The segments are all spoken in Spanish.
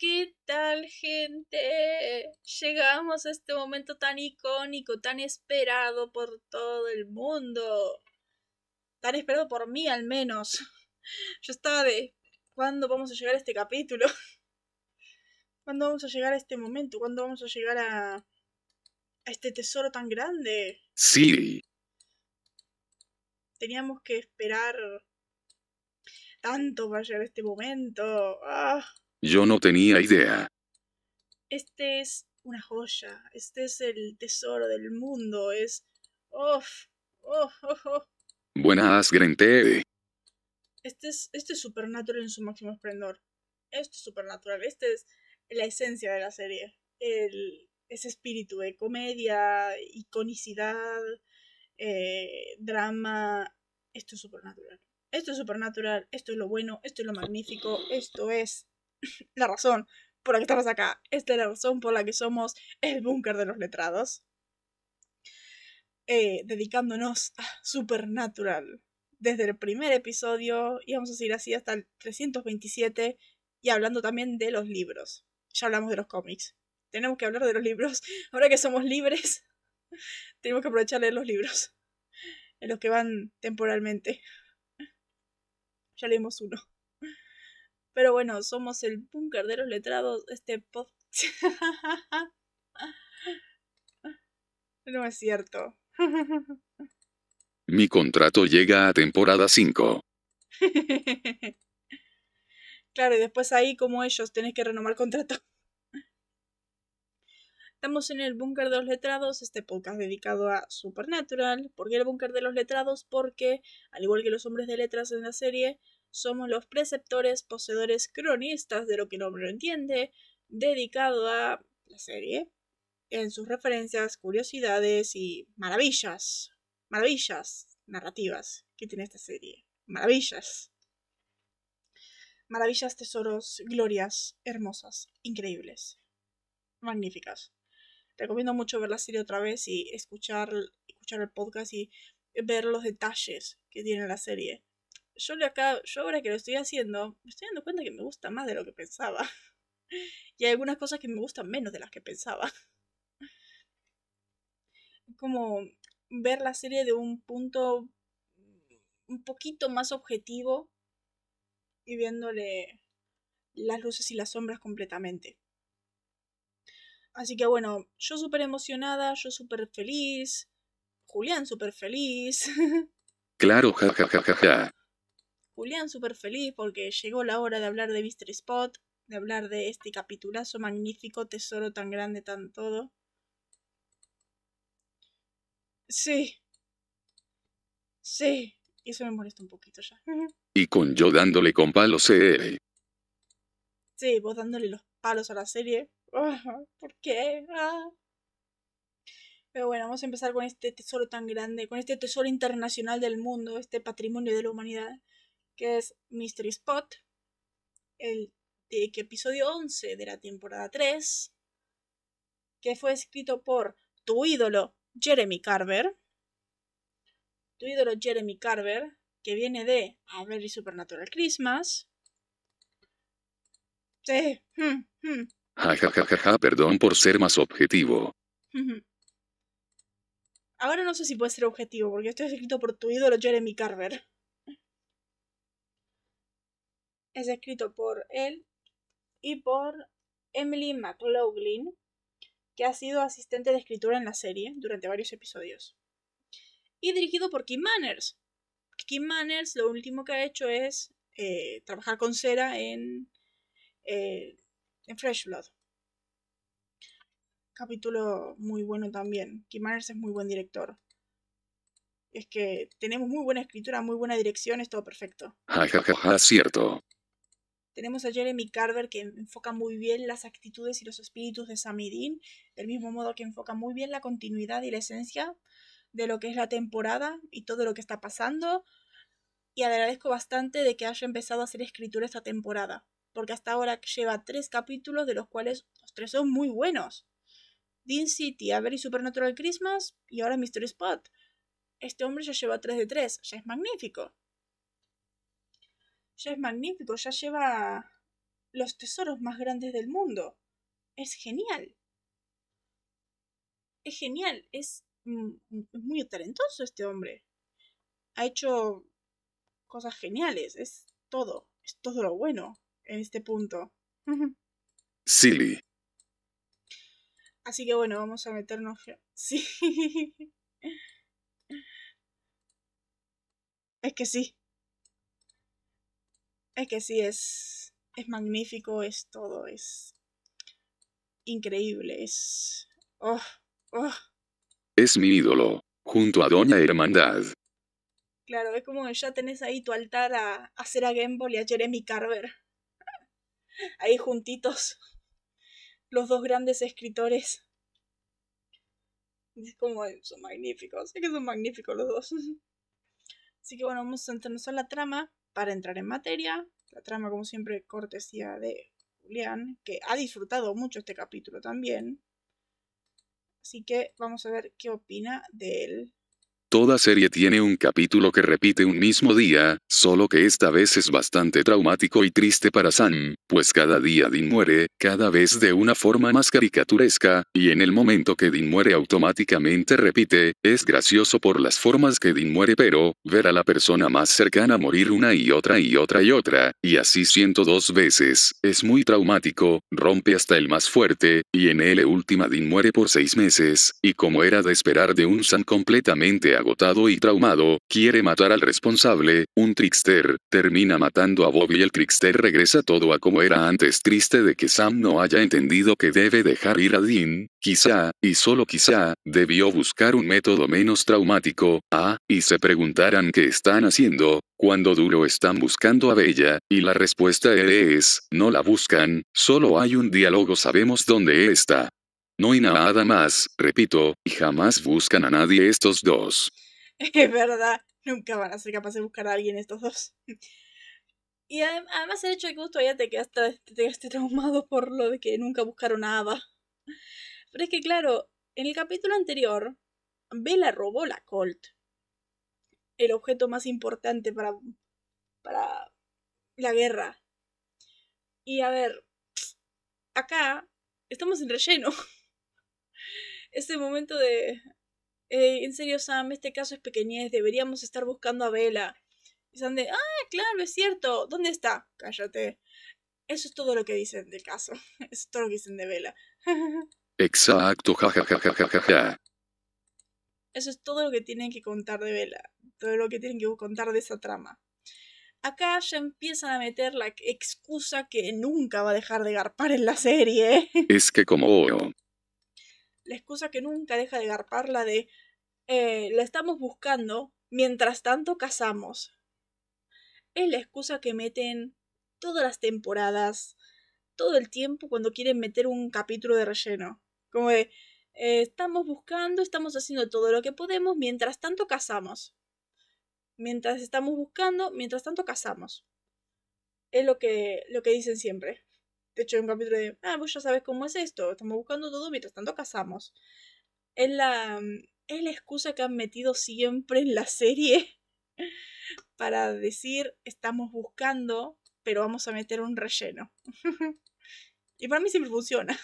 ¿Qué tal, gente? Llegamos a este momento tan icónico, tan esperado por todo el mundo. Tan esperado por mí, al menos. Yo estaba de. ¿Cuándo vamos a llegar a este capítulo? ¿Cuándo vamos a llegar a este momento? ¿Cuándo vamos a llegar a. a este tesoro tan grande? Sí. Teníamos que esperar. tanto para llegar a este momento. ¡Ah! Yo no tenía idea. Este es una joya. Este es el tesoro del mundo. Es. ¡Oh! ¡Oh! ¡Oh! oh. Buenas, Grente. Este es, este es Supernatural en su máximo esplendor. Esto es Supernatural. Este es la esencia de la serie. El, ese espíritu de comedia, iconicidad, eh, drama. Esto es Supernatural. Esto es Supernatural. Esto es lo bueno. Esto es lo magnífico. Esto es la razón por la que estamos acá. Esta es la razón por la que somos el búnker de los letrados. Eh, dedicándonos a Supernatural. Desde el primer episodio, y vamos a seguir así hasta el 327, y hablando también de los libros. Ya hablamos de los cómics. Tenemos que hablar de los libros. Ahora que somos libres, tenemos que aprovechar de los libros. En los que van temporalmente. Ya leímos uno. Pero bueno, somos el búnker de los letrados. Este podcast. no es cierto. Mi contrato llega a temporada 5. claro, y después ahí, como ellos, tenés que renovar contrato. Estamos en el Búnker de los Letrados, este podcast dedicado a Supernatural. ¿Por qué el Búnker de los Letrados? Porque, al igual que los hombres de letras en la serie, somos los preceptores, poseedores, cronistas de lo que el hombre entiende, dedicado a la serie, en sus referencias, curiosidades y maravillas, maravillas narrativas que tiene esta serie. Maravillas. Maravillas, tesoros, glorias, hermosas, increíbles, magníficas. Recomiendo mucho ver la serie otra vez y escuchar, escuchar el podcast y ver los detalles que tiene la serie yo, le acá, yo ahora que lo estoy haciendo, me estoy dando cuenta que me gusta más de lo que pensaba. Y hay algunas cosas que me gustan menos de las que pensaba. Como ver la serie de un punto un poquito más objetivo y viéndole las luces y las sombras completamente. Así que bueno, yo súper emocionada, yo súper feliz, Julián súper feliz. Claro, jajajaja. Julián súper feliz porque llegó la hora de hablar de Mr. Spot, de hablar de este capitulazo magnífico, tesoro tan grande, tan todo. Sí. Sí. Y eso me molesta un poquito ya. Y con yo dándole con palos, eh. Sí, vos dándole los palos a la serie. ¿Por qué? Ah. Pero bueno, vamos a empezar con este tesoro tan grande, con este tesoro internacional del mundo, este patrimonio de la humanidad que es Mystery Spot, el de, episodio 11 de la temporada 3, que fue escrito por tu ídolo Jeremy Carver, tu ídolo Jeremy Carver, que viene de A Very Supernatural Christmas. Sí. Hmm, hmm. Ja, ja, ja, ja, ja, perdón por ser más objetivo. Ahora no sé si puede ser objetivo, porque esto es escrito por tu ídolo Jeremy Carver. Es escrito por él y por Emily McLaughlin, que ha sido asistente de escritura en la serie durante varios episodios. Y dirigido por Kim Manners. Kim Manners lo último que ha hecho es eh, trabajar con cera en, eh, en Fresh Blood. Capítulo muy bueno también. Kim Manners es muy buen director. Es que tenemos muy buena escritura, muy buena dirección, es todo perfecto. Ja, ja, ja, ja, cierto. Tenemos a Jeremy Carver que enfoca muy bien las actitudes y los espíritus de Samidin, del mismo modo que enfoca muy bien la continuidad y la esencia de lo que es la temporada y todo lo que está pasando. Y agradezco bastante de que haya empezado a hacer escritura esta temporada, porque hasta ahora lleva tres capítulos de los cuales los tres son muy buenos. Dean City, A Supernatural Christmas y ahora Mystery Spot. Este hombre ya lleva tres de tres, ya es magnífico ya es magnífico, ya lleva los tesoros más grandes del mundo. Es genial. Es genial, es mm, muy talentoso este hombre. Ha hecho cosas geniales, es todo, es todo lo bueno en este punto. Silly. Así que bueno, vamos a meternos. Sí. Es que sí. Es que sí, es. Es magnífico, es todo, es. Increíble, es. Oh, oh. Es mi ídolo, junto a Doña Hermandad. Claro, es como ya tenés ahí tu altar a, a Sarah Gamble y a Jeremy Carver. Ahí juntitos. Los dos grandes escritores. Es como son magníficos. Es que son magníficos los dos. Así que bueno, vamos a centrarnos en la trama para entrar en materia. La trama, como siempre, cortesía de Julián, que ha disfrutado mucho este capítulo también. Así que vamos a ver qué opina de él. Toda serie tiene un capítulo que repite un mismo día, solo que esta vez es bastante traumático y triste para Sam, pues cada día Dean muere, cada vez de una forma más caricaturesca, y en el momento que Dean muere automáticamente repite, es gracioso por las formas que Dean muere pero, ver a la persona más cercana morir una y otra y otra y otra, y así 102 veces, es muy traumático, rompe hasta el más fuerte, y en el última Dean muere por seis meses, y como era de esperar de un Sam completamente agotado y traumado, quiere matar al responsable, un trickster, termina matando a Bob y el trickster regresa todo a como era antes triste de que Sam no haya entendido que debe dejar ir a Dean, quizá, y solo quizá, debió buscar un método menos traumático, ah, y se preguntarán qué están haciendo, cuando duro están buscando a Bella, y la respuesta es, no la buscan, solo hay un diálogo sabemos dónde está. No hay nada más, repito, y jamás buscan a nadie estos dos. Es verdad, nunca van a ser capaces de buscar a alguien estos dos. Y además el hecho de que vos todavía te quedaste, te quedaste traumado por lo de que nunca buscaron a Ava. Pero es que claro, en el capítulo anterior, Bella robó la Colt. El objeto más importante para, para la guerra. Y a ver, acá estamos en relleno. Ese momento de... Eh, en serio, Sam, este caso es pequeñez, deberíamos estar buscando a Bella. Y Sam de, ah, claro, es cierto, ¿dónde está? Cállate. Eso es todo lo que dicen del caso. Eso es todo lo que dicen de Bella. Exacto, jajajajajaja. Eso es todo lo que tienen que contar de Bella. Todo lo que tienen que contar de esa trama. Acá ya empiezan a meter la excusa que nunca va a dejar de garpar en la serie. Es que como... La excusa que nunca deja de garpar, la de... Eh, la estamos buscando, mientras tanto cazamos. Es la excusa que meten todas las temporadas, todo el tiempo cuando quieren meter un capítulo de relleno. Como de, eh, estamos buscando, estamos haciendo todo lo que podemos, mientras tanto cazamos. Mientras estamos buscando, mientras tanto cazamos. Es lo que, lo que dicen siempre. De hecho, hay un capítulo de, ah, vos ya sabes cómo es esto, estamos buscando todo, mientras tanto cazamos. Es la, es la excusa que han metido siempre en la serie para decir, estamos buscando, pero vamos a meter un relleno. y para mí siempre funciona.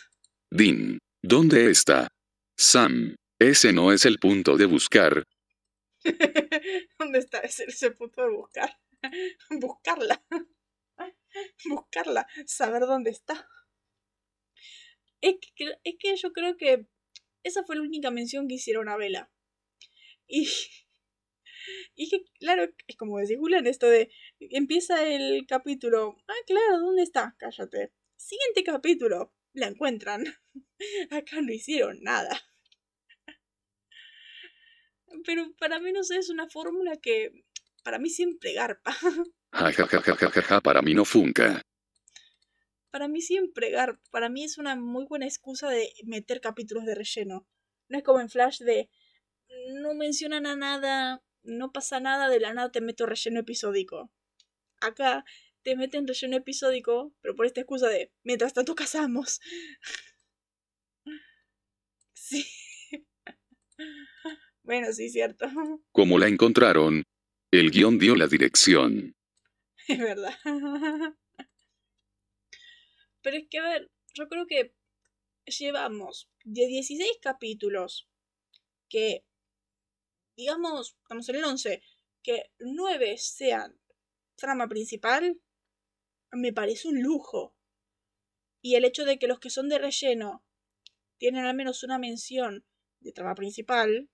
Dean, ¿dónde está? Sam, ese no es el punto de buscar. ¿Dónde está ese, ese punto de buscar? Buscarla. Buscarla. Saber dónde está. Es que, es que yo creo que esa fue la única mención que hicieron a Vela. Y, y que, claro, es como decía Julián, esto de empieza el capítulo. Ah, claro, ¿dónde está? Cállate. Siguiente capítulo. La encuentran. Acá no hicieron nada. Pero para mí no sé, es una fórmula que para mí siempre garpa. Ja, ja, ja, ja, ja, ja, ja, para mí no funca. Para mí siempre garpa. Para mí es una muy buena excusa de meter capítulos de relleno. No es como en Flash de no mencionan a nada, no pasa nada, de la nada te meto relleno episódico. Acá te meten relleno episódico, pero por esta excusa de mientras tanto casamos. Sí. Bueno, sí, cierto. Como la encontraron, el guion dio la dirección. Es verdad. Pero es que, a ver, yo creo que llevamos de 16 capítulos que, digamos, estamos en el 11, que 9 sean trama principal, me parece un lujo. Y el hecho de que los que son de relleno tienen al menos una mención de trama principal,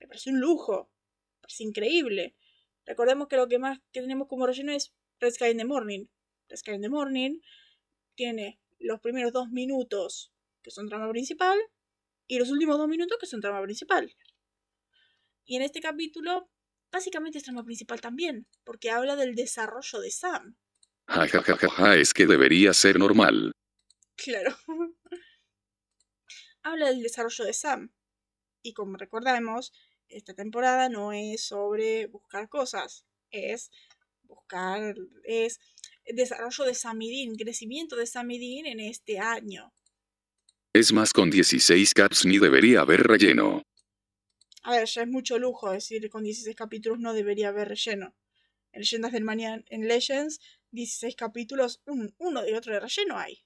me parece un lujo. Me parece increíble. Recordemos que lo que más que tenemos como relleno es Red Sky in the Morning. Red Sky in the Morning tiene los primeros dos minutos que son trama principal y los últimos dos minutos que son trama principal. Y en este capítulo, básicamente es trama principal también, porque habla del desarrollo de Sam. Ja, ja, ja, ja, ja, es que debería ser normal. Claro. habla del desarrollo de Sam. Y como recordamos, esta temporada no es sobre buscar cosas, es buscar, es desarrollo de Samidin, crecimiento de Samidin en este año. Es más, con 16 caps ni debería haber relleno. A ver, ya es mucho lujo decir con 16 capítulos no debería haber relleno. En Leyendas del Mañana, en Legends, 16 capítulos, uno de otro de relleno hay.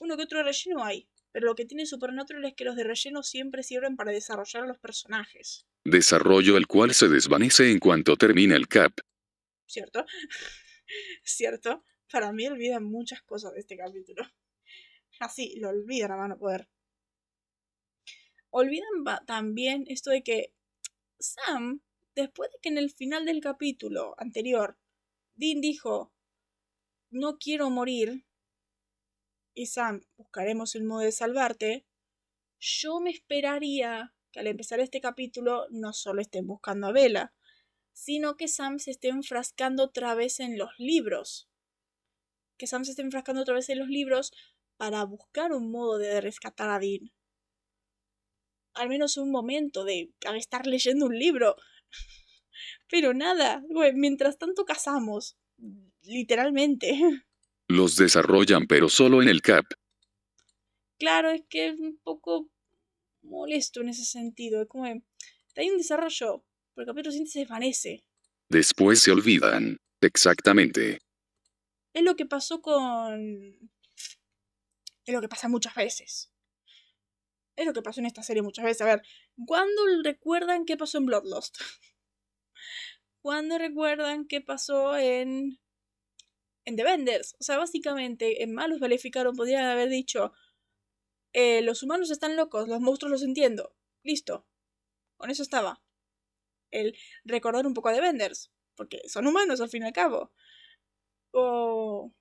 Uno que otro de relleno hay. Pero lo que tiene Supernatural es que los de relleno siempre sirven para desarrollar a los personajes. Desarrollo el cual se desvanece en cuanto termina el cap. ¿Cierto? ¿Cierto? Para mí olvidan muchas cosas de este capítulo. Así, lo olvidan a mano poder. Olvidan también esto de que Sam, después de que en el final del capítulo anterior, Dean dijo, no quiero morir, y Sam, buscaremos el modo de salvarte, yo me esperaría que al empezar este capítulo no solo estén buscando a Bella, sino que Sam se esté enfrascando otra vez en los libros. Que Sam se esté enfrascando otra vez en los libros para buscar un modo de rescatar a Dean. Al menos un momento de estar leyendo un libro. Pero nada, mientras tanto cazamos. Literalmente. Los desarrollan pero solo en el cap. Claro, es que es un poco molesto en ese sentido. Es como, hay un desarrollo, pero el capítulo siguiente se desvanece. Después se olvidan. Exactamente. Es lo que pasó con... Es lo que pasa muchas veces. Es lo que pasó en esta serie muchas veces. A ver, ¿cuándo recuerdan qué pasó en Bloodlust? ¿Cuándo recuerdan qué pasó en en The Vendors. O sea, básicamente, en Malos Valificaron podrían haber dicho: eh, Los humanos están locos, los monstruos los entiendo. Listo. Con eso estaba. El recordar un poco a The Vendors. Porque son humanos al fin y al cabo. O.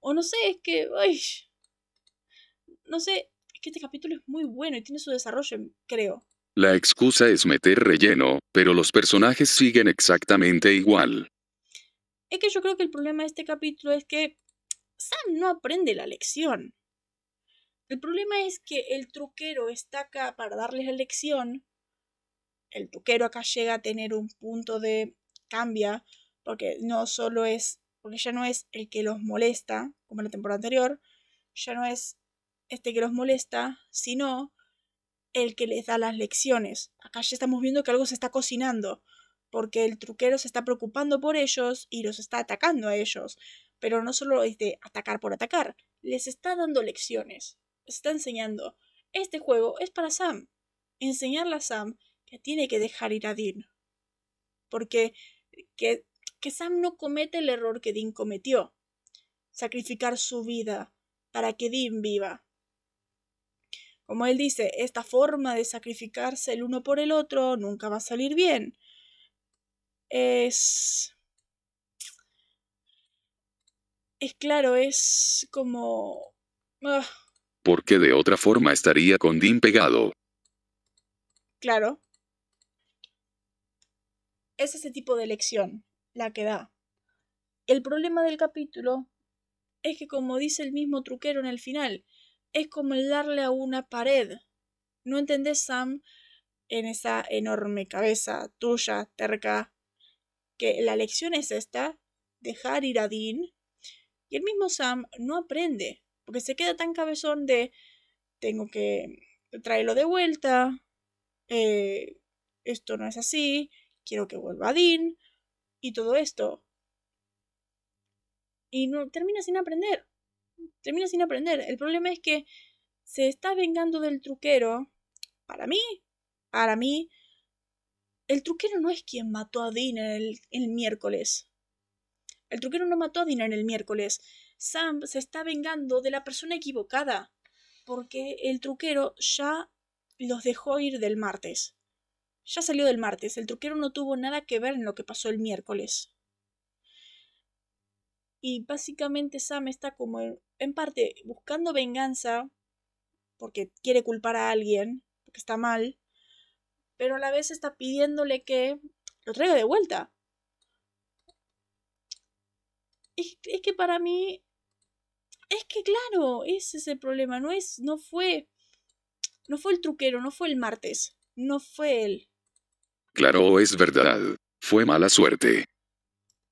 O no sé, es que. No sé, es que este capítulo es muy bueno y tiene su desarrollo, creo. La excusa es meter relleno, pero los personajes siguen exactamente igual. Es que yo creo que el problema de este capítulo es que Sam no aprende la lección. El problema es que el truquero está acá para darles la lección. El truquero acá llega a tener un punto de cambia, porque no solo es, porque ya no es el que los molesta, como en la temporada anterior, ya no es este que los molesta, sino el que les da las lecciones. Acá ya estamos viendo que algo se está cocinando porque el truquero se está preocupando por ellos y los está atacando a ellos. Pero no solo es de atacar por atacar, les está dando lecciones, les está enseñando. Este juego es para Sam. Enseñarle a Sam que tiene que dejar ir a Dean. Porque que, que Sam no comete el error que Dean cometió. Sacrificar su vida para que Dean viva. Como él dice, esta forma de sacrificarse el uno por el otro nunca va a salir bien es... Es claro, es como... Ah. Porque de otra forma estaría con Dean pegado. Claro. Es ese tipo de elección la que da. El problema del capítulo es que como dice el mismo truquero en el final, es como el darle a una pared. ¿No entendés, Sam? En esa enorme cabeza tuya, terca, que la lección es esta, dejar ir a Dean, y el mismo Sam no aprende, porque se queda tan cabezón de tengo que traerlo de vuelta, eh, esto no es así, quiero que vuelva a Dean, y todo esto. Y no, termina sin aprender. Termina sin aprender. El problema es que se está vengando del truquero. Para mí, para mí, el truquero no es quien mató a Dean el, miércoles. El truquero no mató a Dean el miércoles. Sam se está vengando de la persona equivocada. Porque el truquero ya los dejó ir del martes. Ya salió del martes. El truquero no tuvo nada que ver en lo que pasó el miércoles. Y básicamente Sam está como en parte buscando venganza porque quiere culpar a alguien, porque está mal, pero a la vez está pidiéndole que lo traiga de vuelta. Es, es que para mí es que claro, ese es el problema, no es no fue no fue el truquero, no fue el martes, no fue él. Claro, es verdad. Fue mala suerte.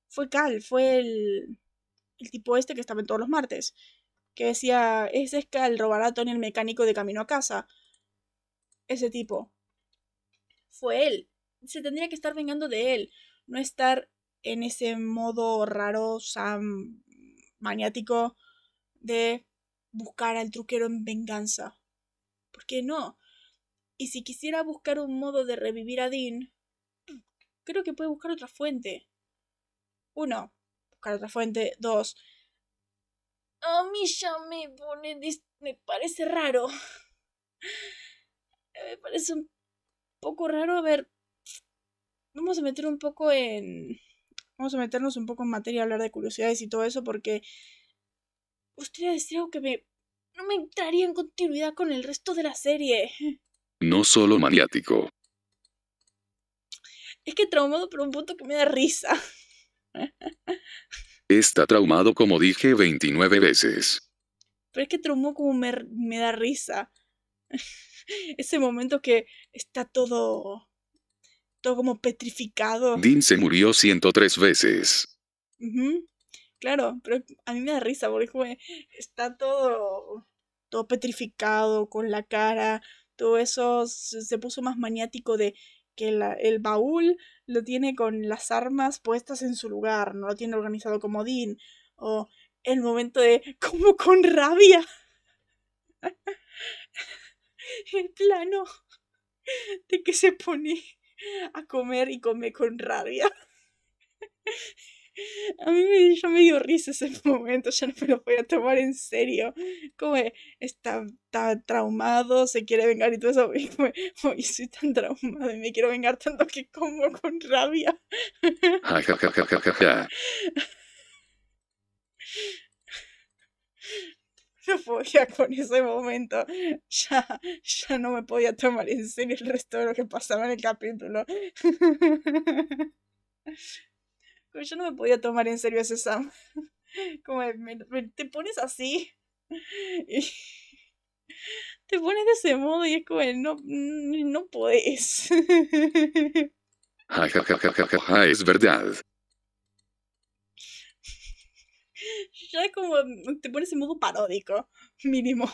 Fue Cal, fue el el tipo este que estaba en todos los martes, que decía, ese es Cal, robará a Tony el mecánico de camino a casa. Ese tipo. Fue él. Se tendría que estar vengando de él, no estar en ese modo raro, Sam, maniático de buscar al truquero en venganza. ¿Por qué no? Y si quisiera buscar un modo de revivir a Dean, creo que puede buscar otra fuente. Uno, otra fuente. Dos, a mí ya me pone. me parece raro. Me parece un poco raro. A ver, vamos a meter un poco en. Vamos a meternos un poco en materia, hablar de curiosidades y todo eso, porque. Decir algo que me. No me entraría en continuidad con el resto de la serie. No solo maniático. Es que traumado por un punto que me da risa. Está traumado como dije 29 veces. Pero es que traumó como me, me da risa. Ese momento que está todo. todo como petrificado. Dean se murió 103 veces. Claro, pero a mí me da risa porque está todo. todo petrificado, con la cara. Todo eso se puso más maniático de que el baúl lo tiene con las armas puestas en su lugar, no lo tiene organizado como Dean, o el momento de como con rabia. El plano de que se pone a comer y come con rabia. A mí me, ya me dio risa ese momento, ya no me lo voy a tomar en serio. Como está, está traumado, se quiere vengar y todo eso. Y como, soy tan traumado y me quiero vengar tanto que como con rabia. no podía con ese momento. Ya, ya no me podía tomar en serio el resto de lo que pasaba en el capítulo yo no me podía tomar en serio ese Sam. Como te pones así. Y te pones de ese modo y es como, no, no puedes. es verdad. Ya es como, te pones en modo paródico, mínimo.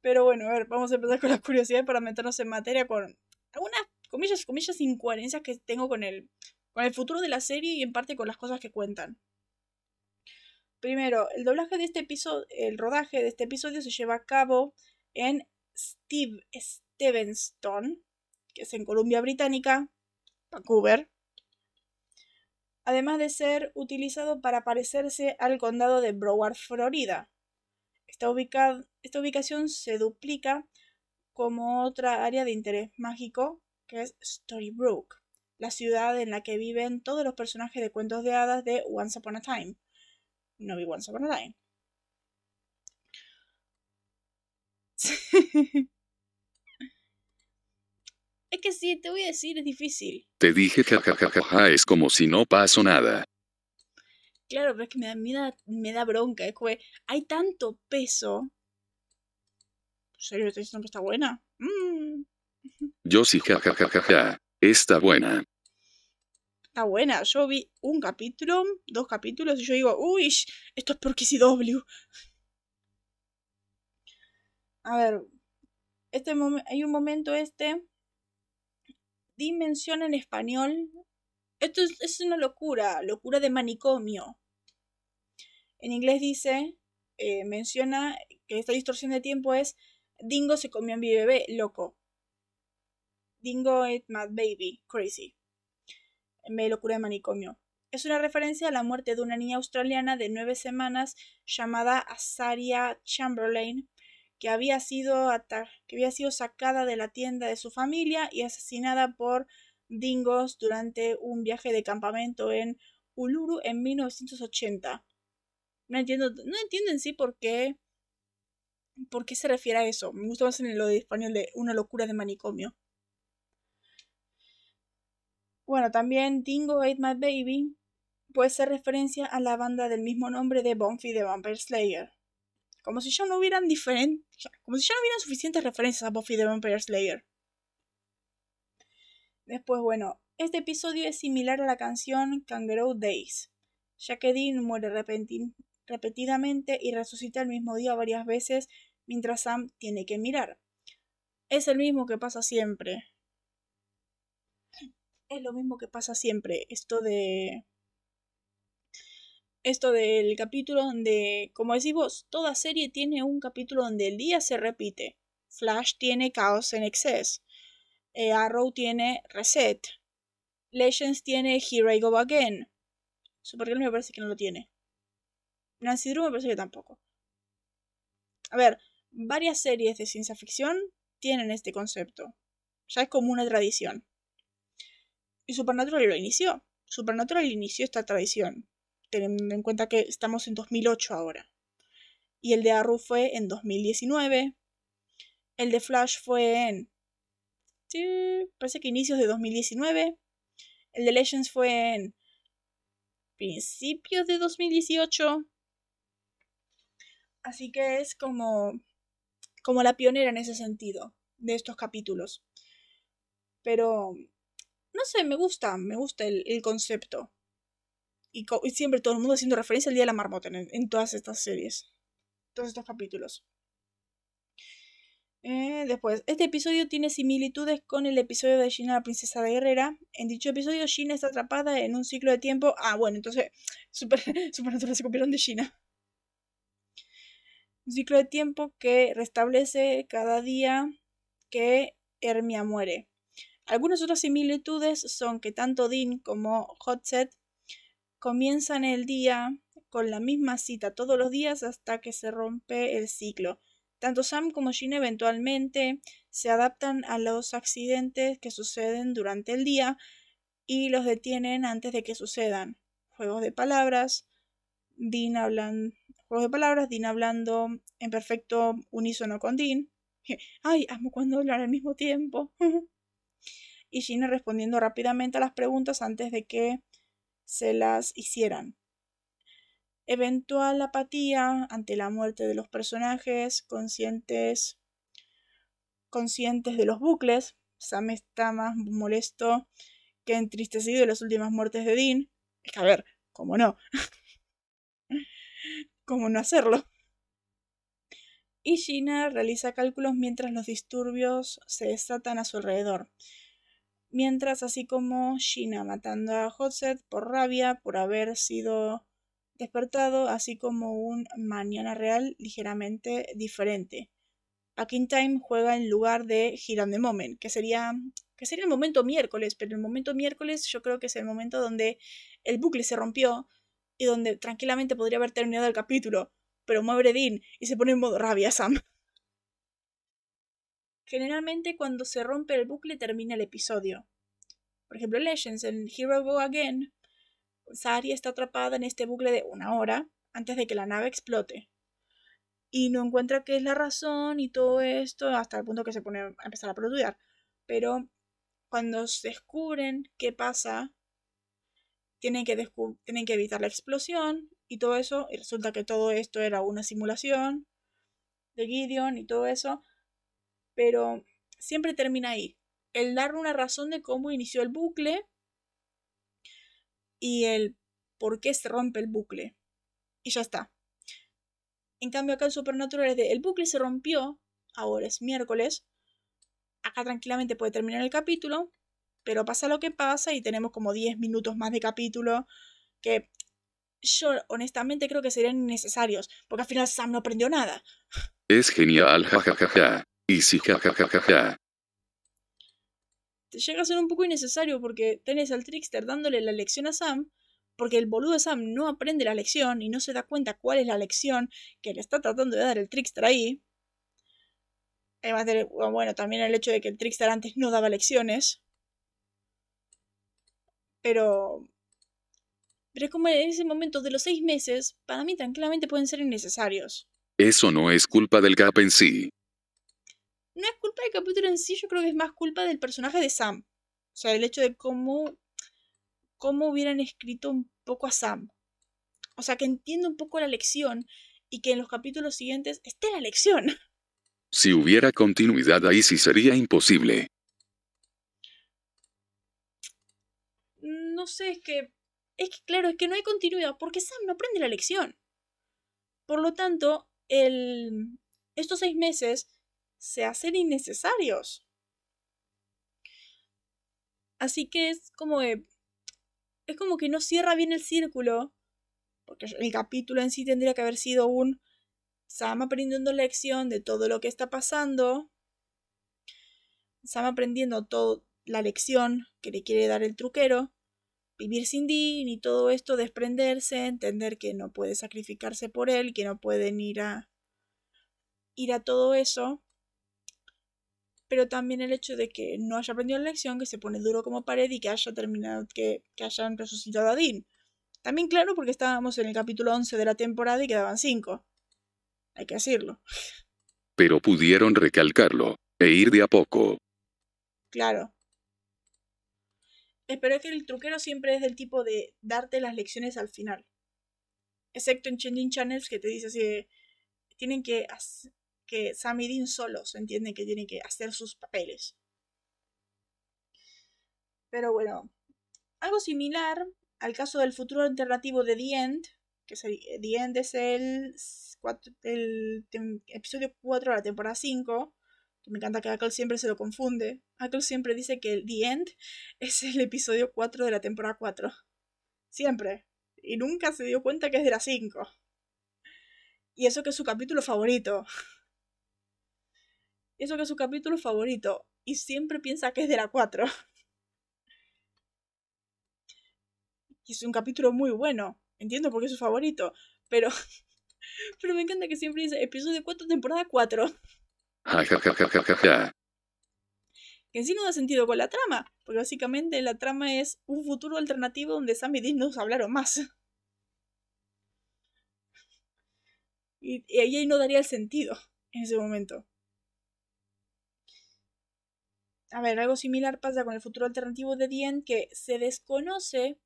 Pero bueno, a ver, vamos a empezar con las curiosidades para meternos en materia con algunas comillas, comillas, incoherencias que tengo con el, con el futuro de la serie y en parte con las cosas que cuentan. Primero, el doblaje de este episodio, el rodaje de este episodio se lleva a cabo en Steve Stevenston, que es en Columbia Británica, Vancouver. Además de ser utilizado para parecerse al condado de Broward, Florida. Esta, ubicación se duplica como otra área de interés mágico que es Storybrooke, la ciudad en la que viven todos los personajes de cuentos de hadas de Once Upon a Time. No vi Once Upon a Time. que sí, te voy a decir, es difícil. Te dije jajajaja, es como si no pasó nada. Claro, pero es que me da, me da, me da bronca, es que hay tanto peso. ¿En serio estás diciendo que está buena? Mm. Yo sí, jajajaja. Está buena. Está buena. Yo vi un capítulo, dos capítulos, y yo digo, uy, esto es por W. A ver, este hay un momento este. Dimensión en español. Esto es, una locura, locura de manicomio. En inglés dice, eh, menciona que esta distorsión de tiempo es Dingo se comió a mi bebé, loco. Dingo ate mad baby, crazy. De locura de manicomio. Es una referencia a la muerte de una niña australiana de nueve semanas llamada Azaria Chamberlain, que había, sido que había sido sacada de la tienda de su familia y asesinada por dingos durante un viaje de campamento en Uluru en 1980. No entiendo, no entiendo en sí por qué, por qué se refiere a eso. Me gusta más en lo de español de una locura de manicomio. Bueno, también Dingo Ate My Baby puede ser referencia a la banda del mismo nombre de Buffy de Vampire Slayer. Como si ya no hubieran suficientes referencias a Buffy de Vampire Slayer. Después, bueno, este episodio es similar a la canción Kangaroo Days, ya que Dean muere repetidamente y resucita el mismo día varias veces mientras Sam tiene que mirar. Es el mismo que pasa siempre. Es lo mismo que pasa siempre. Esto de. Esto del capítulo donde, como decís vos, toda serie tiene un capítulo donde el día se repite. Flash tiene caos en exceso. Eh, Arrow tiene Reset. Legends tiene Here I Go Again. Supergirl me parece que no lo tiene. Nancy Drew me parece que tampoco. A ver, varias series de ciencia ficción tienen este concepto. Ya es como una tradición. Y Supernatural lo inició. Supernatural inició esta tradición. Teniendo en cuenta que estamos en 2008 ahora. Y el de Arrow fue en 2019. El de Flash fue en parece que inicios de 2019. El de Legends fue en principios de 2018. Así que es como, como la pionera en ese sentido de estos capítulos. Pero, no sé, me gusta, me gusta el, concepto. Y, siempre todo el mundo haciendo referencia al Día de la Marmota en todas estas series. Todos estos capítulos. Eh, después, este episodio tiene similitudes con el episodio de Gina la princesa de Guerrera. En dicho episodio, Gina está atrapada en un ciclo de tiempo. Ah, bueno, entonces, super, Supernatural se copiaron de Gina. Un ciclo de tiempo que restablece cada día que Hermia muere. Algunas otras similitudes son que tanto Dean como Hotset comienzan el día con la misma cita todos los días hasta que se rompe el ciclo. Tanto Sam como Jean eventualmente se adaptan a los accidentes que suceden durante el día y los detienen antes de que sucedan. Juegos de palabras, Dean hablan, juegos de palabras, Dean hablando en perfecto unísono con Dean. Ay, amo cuando hablan al mismo tiempo. y Gina respondiendo rápidamente a las preguntas antes de que se las hicieran eventual apatía ante la muerte de los personajes, conscientes, conscientes de los bucles. Sam está más molesto que entristecido de las últimas muertes de Dean. Es que, a ver, ¿cómo no? ¿Cómo no hacerlo? Y Gina realiza cálculos mientras los disturbios se desatan a su alrededor. Mientras, así como Gina matando a Hotset por rabia por haber sido despertado, así como un mañana real ligeramente diferente. Packing Time juega en lugar de Hit the Moment, que sería, que sería el momento miércoles, pero el momento miércoles yo creo que es el momento donde el bucle se rompió y donde tranquilamente podría haber terminado el capítulo, pero mueve Dean y se pone en modo rabia Sam. Generalmente cuando se rompe el bucle termina el episodio. Por ejemplo, Legends en Hero Go Again Sari está atrapada en este bucle de una hora antes de que la nave explote. Y no encuentra qué es la razón y todo esto hasta el punto que se pone a empezar a producir. Pero cuando descubren qué pasa, tienen que, tienen que evitar la explosión y todo eso. Y resulta que todo esto era una simulación de Gideon y todo eso. Pero siempre termina ahí. El dar una razón de cómo inició el bucle y el por qué se rompe el bucle. Y ya está. En cambio, acá el Supernatural es de el bucle se rompió, ahora es miércoles. Acá tranquilamente puede terminar el capítulo Pero pasa lo que pasa y tenemos como 10 minutos más de capítulo que yo honestamente creo que serían innecesarios, porque al final Sam no aprendió nada. Es genial, jajajaja. Y sí, jajajaja. Te llega a ser un poco innecesario porque tenés al Trickster dándole la lección a Sam, porque el boludo de Sam no aprende la lección y no se da cuenta cuál es la lección que le está tratando de dar el Trickster ahí. Además, de, bueno, también el hecho de que el Trickster antes no daba lecciones. Pero pero es como en ese momento de los seis meses, para mí tranquilamente pueden ser innecesarios. Eso no es culpa del Cap en sí. No es culpa del capítulo en sí, yo creo que es más culpa del personaje de Sam. O sea, el hecho de cómo, cómo hubieran escrito un poco a Sam. O sea, que entiendo un poco la lección y que en los capítulos siguientes esté la lección. Si hubiera continuidad ahí sí sería imposible. No sé, es que es que, claro, es que no hay continuidad porque Sam no aprende la lección. Por lo tanto, el... estos seis meses se hacen innecesarios. Así que es como es como que no cierra bien el círculo. Porque el capítulo en sí tendría que haber sido un Sam aprendiendo lección de todo lo que está pasando. Sam aprendiendo toda la lección que le quiere dar el truquero vivir sin Dean y todo esto, desprenderse, entender que no puede sacrificarse por él, que no pueden ir a ir a todo eso. Pero también el hecho de que no haya aprendido la lección, que se pone duro como pared y que haya terminado, que, que hayan resucitado a Dean. También claro porque estábamos en el capítulo 11 de la temporada y quedaban 5. Hay que decirlo. Pero pudieron recalcarlo, e ir de a poco. Claro, Espero que el truquero siempre es del tipo de darte las lecciones al final. Excepto en Changing Channels que te dice así, tienen que, que Sam y Dean solos que tienen que hacer sus papeles. Pero bueno, algo similar al caso del futuro alternativo de The End, que The End es el, el episodio 4 de la temporada 5, me encanta que Ackle siempre se lo confunde. Ackle siempre dice que el The End es el episodio 4 de la temporada 4. Siempre. Y nunca se dio cuenta que es de la 5. Y eso que es su capítulo favorito. Eso que es su capítulo favorito. Y siempre piensa que es de la 4. Y es un capítulo muy bueno. Entiendo por qué es su favorito. Pero. Pero me encanta que siempre dice episodio 4, temporada 4. Que en sí no da sentido con la trama, porque básicamente la trama es un futuro alternativo donde Sam y Dean no hablaron más. Y, ahí no daría el sentido en ese momento. A ver, algo similar pasa con el futuro alternativo de Dean, que se desconoce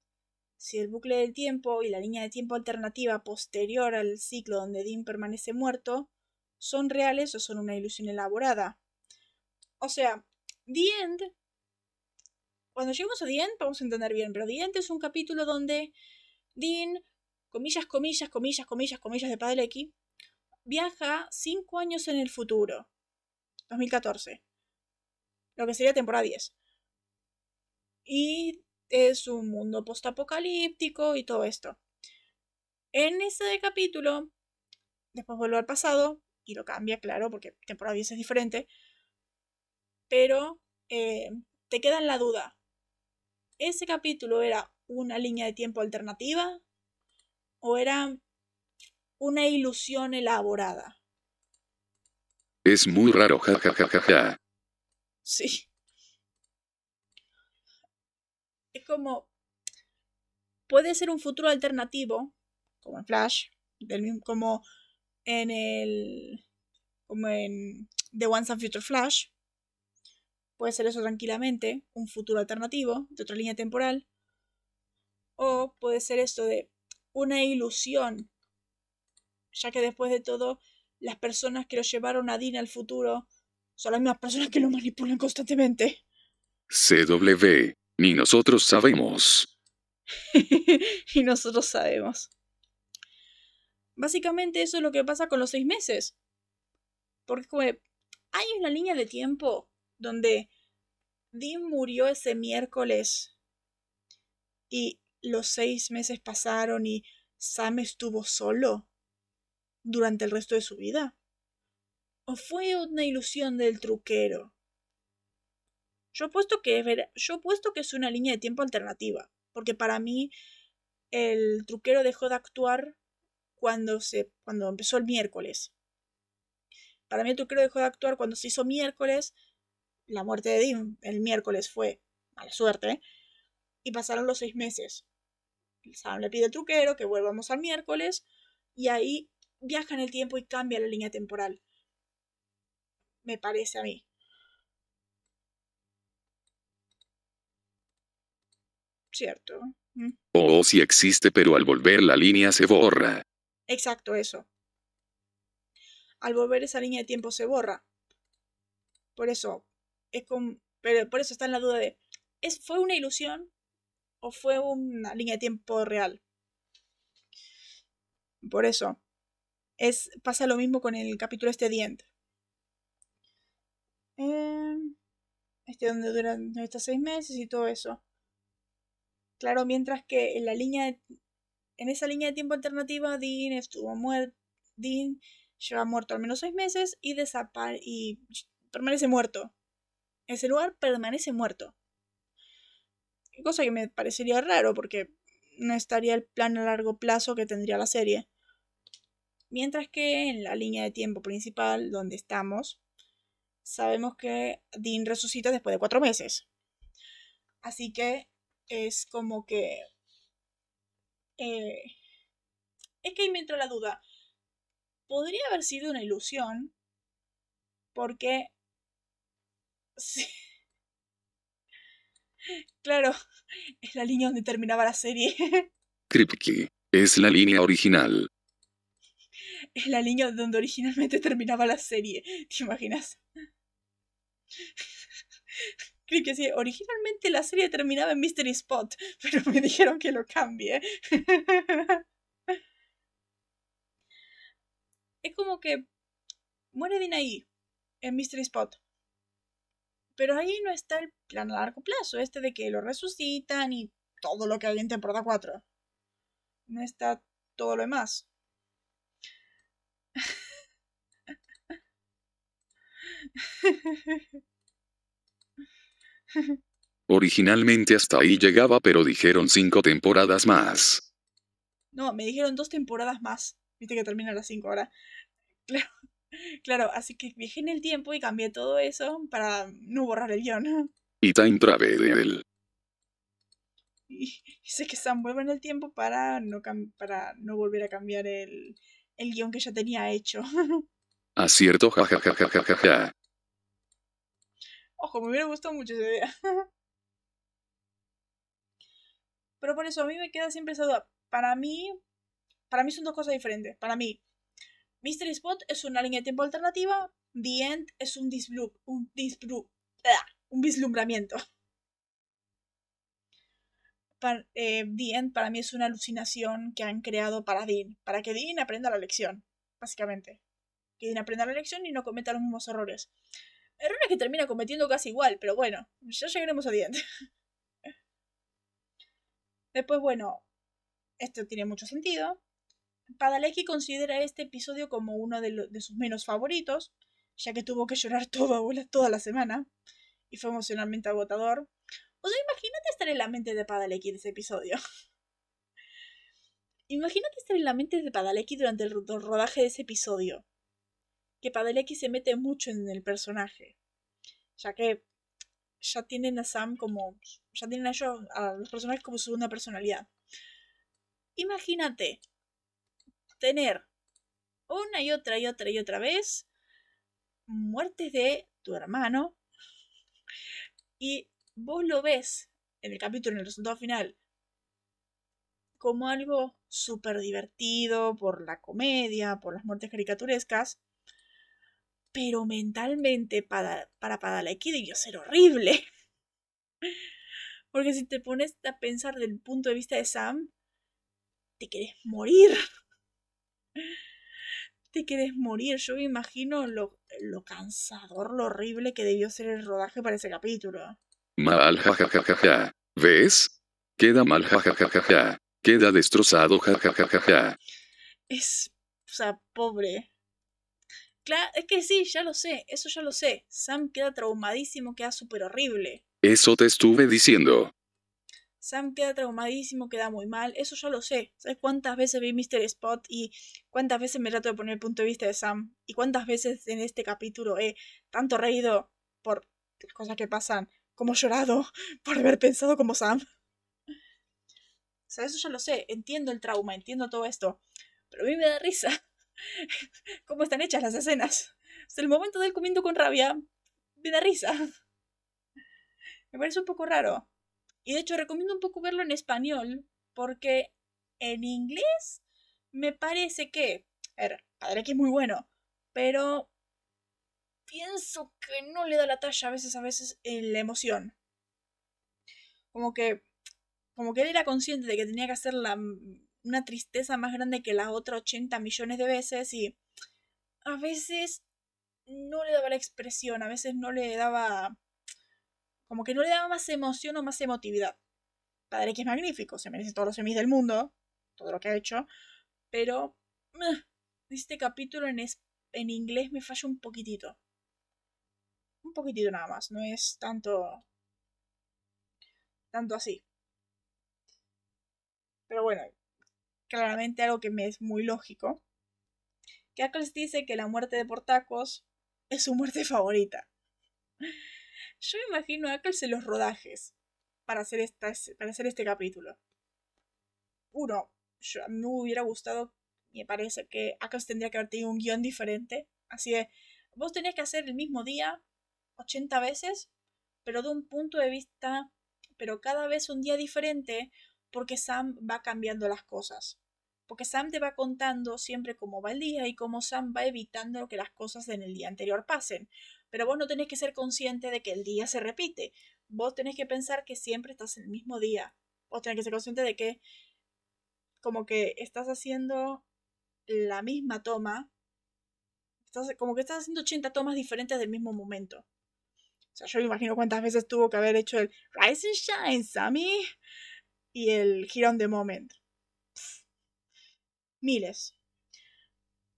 si el bucle del tiempo y la línea de tiempo alternativa posterior al ciclo donde Dean permanece muerto son reales o son una ilusión elaborada. O sea, The End, cuando lleguemos a The End vamos a entender bien, pero The End es un capítulo donde Dean, comillas, comillas, comillas, comillas, comillas de X, viaja cinco años en el futuro, 2014, lo que sería temporada 10. Y es un mundo postapocalíptico y todo esto. En ese capítulo, después vuelvo al pasado, y lo cambia, claro, porque temporada 10 es diferente. Pero eh, te queda en la duda. ¿Ese capítulo era una línea de tiempo alternativa? ¿O era una ilusión elaborada? Es muy raro, jajajaja. Sí. Es como. Puede ser un futuro alternativo, como en Flash, como en el. como en The Once and Future Flash. Puede ser eso tranquilamente, un futuro alternativo de otra línea temporal. O puede ser esto de una ilusión, ya que después de todo, las personas que lo llevaron a Dean al futuro son las mismas personas que lo manipulan constantemente. CW, ni nosotros sabemos. y nosotros sabemos. Básicamente eso es lo que pasa con los seis meses. Porque hay una línea de tiempo donde Dean murió ese miércoles y los seis meses pasaron y Sam estuvo solo durante el resto de su vida. ¿O fue una ilusión del truquero? Yo apuesto que es, yo que es una línea de tiempo alternativa, porque para mí el truquero dejó de actuar cuando se cuando empezó el miércoles. Para mí el truquero dejó de actuar cuando se hizo miércoles. La muerte de Dean el miércoles fue mala suerte. Y pasaron los seis meses. Sam le pide al truquero que volvamos al miércoles. Y ahí viaja en el tiempo y cambia la línea temporal. Me parece a mí. Cierto. Mm. O si existe, pero al volver la línea se borra. Exacto, eso. Al volver esa línea de tiempo se borra. Por eso, es como, pero por eso está en la duda de, ¿es, ¿fue una ilusión o fue una línea de tiempo real? Por eso, es, pasa lo mismo con el capítulo este diente. Em, este donde duran estos seis meses y todo eso. Claro, mientras que en la línea en esa línea de tiempo alternativa, Dean estuvo muerto. Dean lleva muerto al menos seis meses y y permanece muerto. Ese lugar permanece muerto. Cosa que me parecería raro porque no estaría el plan a largo plazo que tendría la serie. Mientras que en la línea de tiempo principal, donde estamos, sabemos que Dean resucita después de cuatro meses. Así que es como que... Eh, es que ahí me entra la duda. Podría haber sido una ilusión porque... Sí. Claro, es la línea donde terminaba la serie. Kripke. Es la línea original. Es la línea donde originalmente terminaba la serie. ¿Te imaginas? Creo que sí, originalmente la serie terminaba en Mystery Spot, pero me dijeron que lo cambie. es como que muere Dean ahí, en Mystery Spot. Pero ahí no está el plan a largo plazo, este de que lo resucitan y todo lo que hay en temporada 4. No está todo lo demás. Originalmente hasta ahí llegaba, pero dijeron cinco temporadas más. No, me dijeron dos temporadas más. Viste que termina las cinco ahora. Claro, claro, así que viajé en el tiempo y cambié todo eso para no borrar el guion. Y Time Travel. Y, sé que Sam vuelve en el tiempo para no, para no volver a cambiar el, el guion que ya tenía hecho. Acierto, jajajajajaja. Ojo, me hubiera gustado mucho esa idea. Pero por eso a mí me queda siempre esa duda. Para mí, para mí son dos cosas diferentes. Para mí, Mystery Spot es una línea de tiempo alternativa. The End es un disblu un disblu un vislumbramiento. Eh, The End para mí es una alucinación que han creado para Dean, para que Dean aprenda la lección, básicamente. Que Dean aprenda la lección y no cometa los mismos errores. Errores que termina cometiendo casi igual, pero bueno, ya llegaremos a The Después, bueno, esto tiene mucho sentido. Padalecki considera este episodio como uno de, sus menos favoritos, ya que tuvo que llorar toda, toda la semana y fue emocionalmente agotador. O sea, imagínate estar en la mente de Padalecki en ese episodio. imagínate estar en la mente de Padalecki durante el rodaje de ese episodio. Que Padalecki se mete mucho en el personaje. Ya que ya tienen a Sam como. Ya tienen a, ellos, a los personajes como su segunda personalidad. Imagínate tener una y otra y otra y otra vez muertes de tu hermano y vos lo ves en el capítulo, en el resultado final, como algo súper divertido por la comedia, por las muertes caricaturescas, pero mentalmente para, para Padalecki debió ser horrible. Porque si te pones a pensar del punto de vista de Sam, te querés morir. Te querés morir. Yo me imagino lo, lo cansador, lo horrible que debió ser el rodaje para ese capítulo. Mal jajajaja. ¿Ves? Queda mal jajajaja. Queda destrozado jajajaja. Es, o sea, pobre. Claro, es que sí, ya lo sé, eso ya lo sé. Sam queda traumadísimo, queda súper horrible. Eso te estuve diciendo. Sam queda traumadísimo, queda muy mal, eso ya lo sé. ¿Sabes cuántas veces vi Mr. Spot y cuántas veces me trato de poner el punto de vista de Sam? Y cuántas veces en este capítulo he tanto reído por las cosas que pasan, como llorado por haber pensado como Sam. O sea, eso ya lo sé, entiendo el trauma, entiendo todo esto. Pero a mí me da risa cómo están hechas las escenas. Hasta el momento del comiendo con rabia, me da risa. Me parece un poco raro. Y de hecho recomiendo un poco verlo en español, porque en inglés me parece que, a ver, padre que es muy bueno, pero pienso que no le da la talla a veces, a veces en la emoción. Como que, como que él era consciente de que tenía que hacer la, una tristeza más grande que las otras 80 millones de veces y a veces no le daba la expresión, a veces no le daba como que no le daba más emoción o más emotividad. Padre que es magnífico, se merece todos los semis del mundo, todo lo que ha hecho, pero este capítulo en, en inglés me falla un poquitito. Un poquitito nada más, no es tanto tanto así. Pero bueno, claramente algo que me es muy lógico. Que Ackles dice que la muerte de Portacos es su muerte favorita. Yo imagino a Ackles los rodajes para hacer, esta, para hacer este capítulo. Uno, yo, a mí me hubiera gustado, me parece que Ackles tendría que haber tenido un guion diferente. Así de, vos tenés que hacer el mismo día 80 veces, pero de un punto de vista, pero cada vez un día diferente, porque Sam va cambiando las cosas. Porque Sam te va contando siempre cómo va el día y cómo Sam va evitando que las cosas en el día anterior pasen. Pero vos no tenés que ser consciente de que el día se repite. Vos tenés que pensar que siempre estás en el mismo día. Vos tenés que ser consciente de que como que estás haciendo la misma toma. Estás, como que estás haciendo 80 tomas diferentes del mismo momento. O sea, yo me imagino cuántas veces tuvo que haber hecho el Rise and Shine, Sammy. Y el on the Moment. Miles.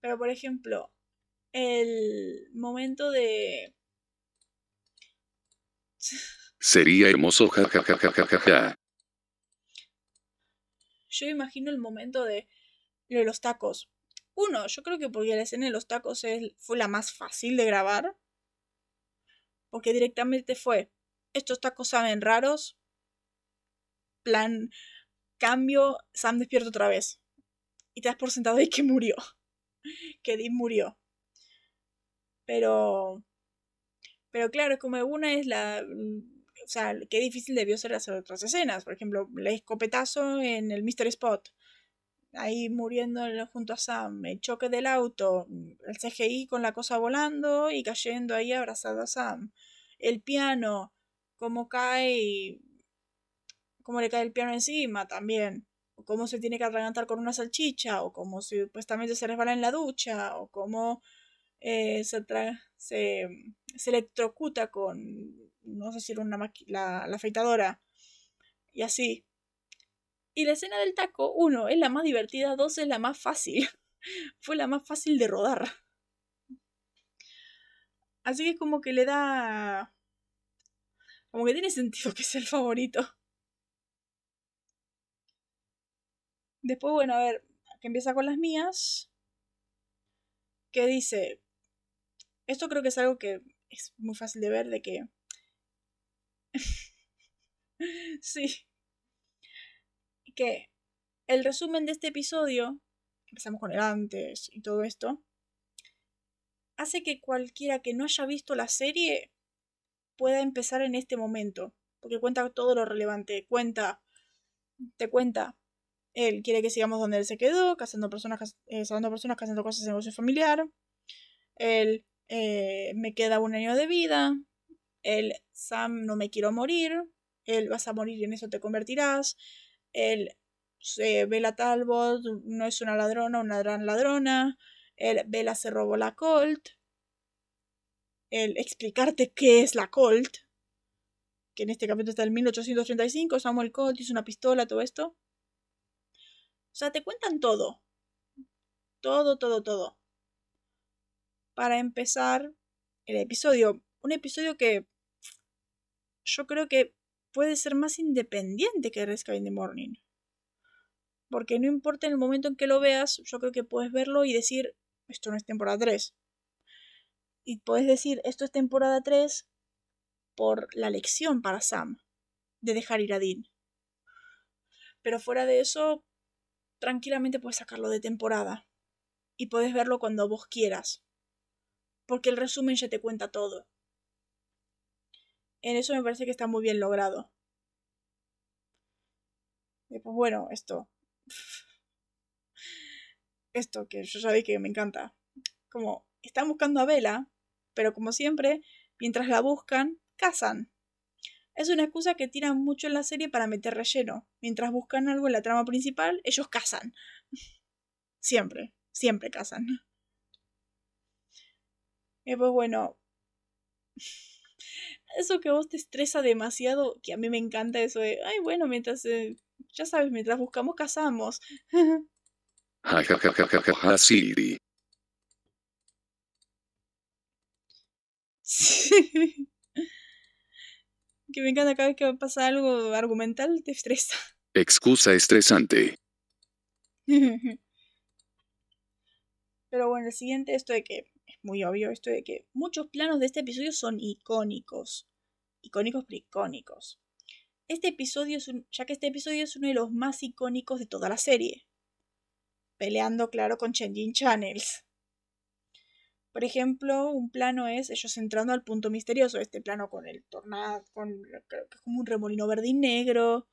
Pero por ejemplo, el momento de... Sería hermoso, jajajajaja. Yo imagino el momento de, de los tacos. Uno, yo creo que porque la escena de los tacos es, fue la más fácil de grabar. Porque directamente fue, estos tacos saben raros. Plan, cambio, Sam despierta otra vez. Y te das por sentado de que murió. Que Dean murió. Pero. Pero claro, como una es la. O sea, qué difícil debió ser hacer otras escenas. Por ejemplo, el escopetazo en el Mystery Spot. Ahí muriendo junto a Sam. El choque del auto. El CGI con la cosa volando y cayendo ahí abrazado a Sam. El piano. Cómo cae. Cómo le cae el piano encima también. O cómo se tiene que atragantar con una salchicha. O cómo supuestamente se resbala en la ducha. O cómo eh, se, electrocuta con, no sé si era una la, la afeitadora, y así. Y la escena del taco, uno, es la más divertida, dos, es la más fácil. Fue la más fácil de rodar. Así que como que le da... Como que tiene sentido que sea el favorito. Después, bueno, a ver, que empieza con las mías. Que dice, esto creo que es algo que es muy fácil de ver, de que... sí. Que el resumen de este episodio, empezamos con el antes y todo esto, hace que cualquiera que no haya visto la serie pueda empezar en este momento, porque cuenta todo lo relevante, cuenta, te cuenta, él quiere que sigamos donde él se quedó, casando personas, eh, personas, casando cosas en negocio familiar, él eh, me queda un año de vida, el Sam no me quiero morir, él vas a morir y en eso te convertirás, el eh, Bella Talbot no es una ladrona, una gran ladrona, el Bella se robó la Colt, el explicarte qué es la Colt, que en este capítulo está el 1835, Samuel Colt hizo una pistola, todo esto. O sea, te cuentan todo. Todo, todo, todo. Para empezar el episodio. Un episodio que yo creo que puede ser más independiente que Rescue in the Morning. Porque no importa en el momento en que lo veas, yo creo que puedes verlo y decir, esto no es temporada 3. Y puedes decir, esto es temporada 3 por la lección para Sam de dejar ir a Dean. Pero fuera de eso, tranquilamente puedes sacarlo de temporada. Y puedes verlo cuando vos quieras. Porque el resumen ya te cuenta todo. En eso me parece que está muy bien logrado. pues bueno, esto. Esto que yo ya que me encanta. Como están buscando a Vela, pero como siempre, mientras la buscan, cazan. Es una excusa que tiran mucho en la serie para meter relleno. Mientras buscan algo en la trama principal, ellos cazan. Siempre, siempre cazan. Y pues bueno, eso que vos te estresa demasiado, que a mí me encanta eso de, ay, bueno, mientras, eh, ya sabes, mientras buscamos, cazamos. Siri. Sí. Que me encanta cada vez que pasa algo argumental, te estresa. Excusa estresante. Pero bueno, el siguiente, esto de que muy obvio esto de que muchos planos de este episodio son icónicos. Icónicos pero icónicos. Este episodio es un, ya que este episodio es uno de los más icónicos de toda la serie. Peleando, claro, con Changing Channels. Por ejemplo, un plano es ellos entrando al punto misterioso. Este plano con el tornado, con creo que es como un remolino verde y negro.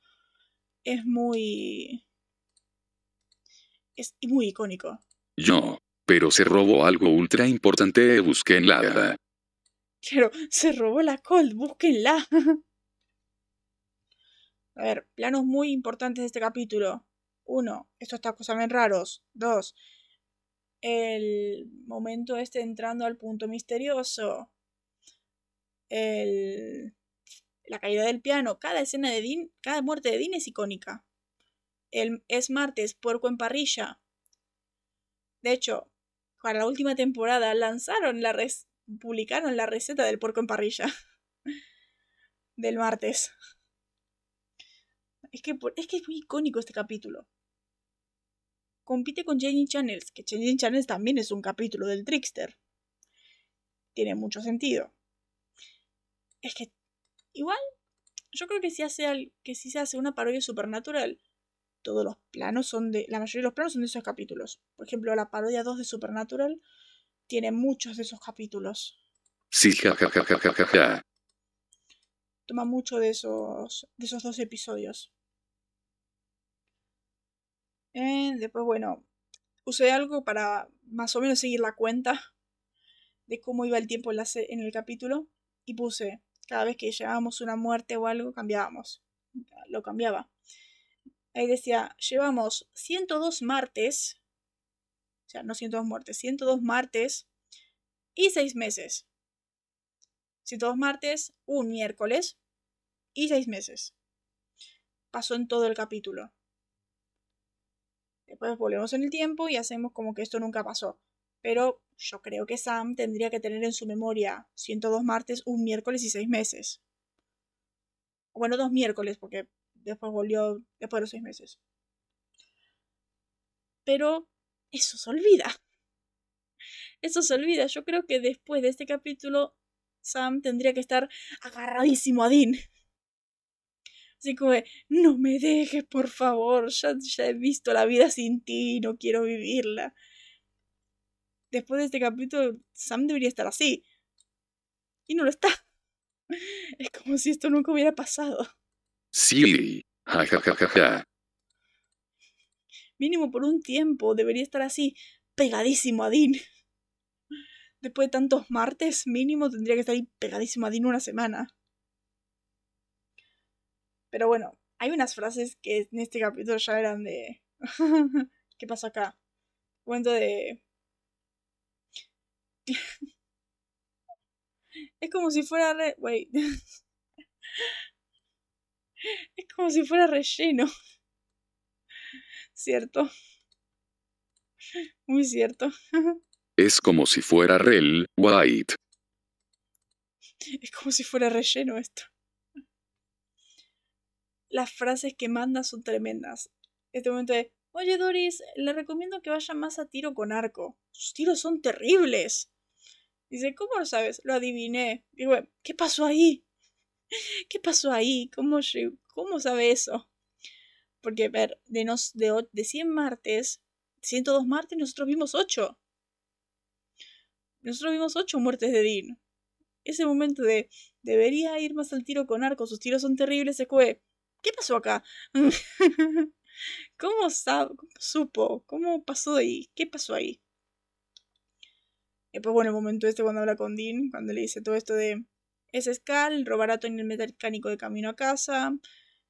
Es muy. Es muy icónico. Yo pero se robó algo ultra importante, búsquenla. Claro, se robó la Colt, búsquenla. A ver, planos muy importantes de este capítulo. Uno, estos tacos saben raros. Dos, el momento este entrando al punto misterioso. El, la caída del piano. Cada escena de Dean, cada muerte de Dean es icónica. El, es martes, puerco en parrilla. De hecho, para la última temporada lanzaron la res publicaron la receta del porco en parrilla del martes. Es que, es que es muy icónico este capítulo. Compite con Jenny Channels, que Jenny Channels también es un capítulo del Trickster. Tiene mucho sentido. Es que, igual, yo creo que si, hace, que si se hace una parodia supernatural, todos los planos son de. La mayoría de los planos son de esos capítulos. Por ejemplo, la parodia 2 de Supernatural tiene muchos de esos capítulos. Sí, ja, Toma mucho de esos, de esos dos episodios. Eh, después, bueno, usé algo para más o menos seguir la cuenta de cómo iba el tiempo en, el capítulo y puse cada vez que llevábamos una muerte o algo, cambiábamos. Lo cambiaba. Ahí decía, llevamos 102 martes, o sea, no 102 muertes, 102 martes y 6 meses. 102 martes, un miércoles y 6 meses. Pasó en todo el capítulo. Después volvemos en el tiempo y hacemos como que esto nunca pasó. Pero yo creo que Sam tendría que tener en su memoria 102 martes, un miércoles y 6 meses. Bueno, dos miércoles, porque después volvió después de los seis meses. Pero eso se olvida. Eso se olvida. Yo creo que después de este capítulo, Sam tendría que estar agarradísimo a Dean. Así como, no me dejes, por favor, ya, ya he visto la vida sin ti, no quiero vivirla. Después de este capítulo, Sam debería estar así. Y no lo está. Es como si esto nunca hubiera pasado. Sí. Ja, ja, ja, ja, ja. Mínimo por un tiempo debería estar así, pegadísimo a Dean. Después de tantos martes, mínimo tendría que estar ahí pegadísimo a Dean una semana. Pero bueno, hay unas frases que en este capítulo ya eran de... ¿Qué pasa acá? Cuento de... es como si fuera... Re... Wait. Es como si fuera relleno. ¿Cierto? Muy cierto. Es como si fuera Rel White. Es como si fuera relleno esto. Las frases que manda son tremendas. Este momento de, oye Doris, le recomiendo que vaya más a tiro con arco. Sus tiros son terribles. Dice, ¿cómo lo sabes? Lo adiviné. Digo, ¿qué pasó ahí? ¿Qué pasó ahí? ¿Cómo, cómo sabe eso? Porque, ver, de, nos, de, de 100 martes, 102 martes, nosotros vimos 8. Nosotros vimos 8 muertes de Dean. Ese momento de debería ir más al tiro con arco, sus tiros son terribles, se fue. ¿Qué pasó acá? ¿Cómo, sabe, ¿Cómo supo? ¿Cómo pasó ahí? ¿Qué pasó ahí? Y pues bueno, el momento este cuando habla con Dean, cuando le dice todo esto de es Scal, robará a Tony el mecánico de camino a casa,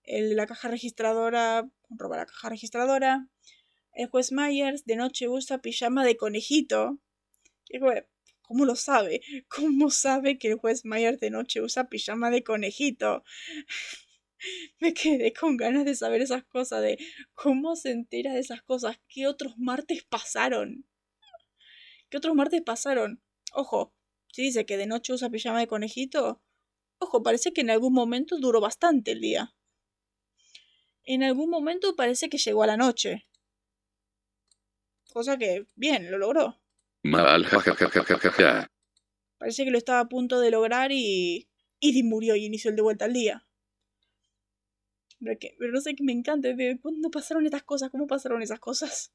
el, la caja registradora, roba la caja registradora, el juez Myers de noche usa pijama de conejito. ¿Cómo lo sabe? ¿Cómo sabe que el juez Myers de noche usa pijama de conejito? Me quedé con ganas de saber esas cosas, de cómo se entera de esas cosas, qué otros martes pasaron. ¿Qué otros martes pasaron? Ojo, si dice que de noche usa pijama de conejito, ojo, parece que en algún momento duró bastante el día. En algún momento parece que llegó a la noche. Cosa que, bien, lo logró. Mal. Parece que lo estaba a punto de lograr y. Y murió y inició el de vuelta al día. Pero, que, pero no sé qué me encanta. ¿Cuándo pasaron estas cosas? ¿Cómo pasaron esas cosas?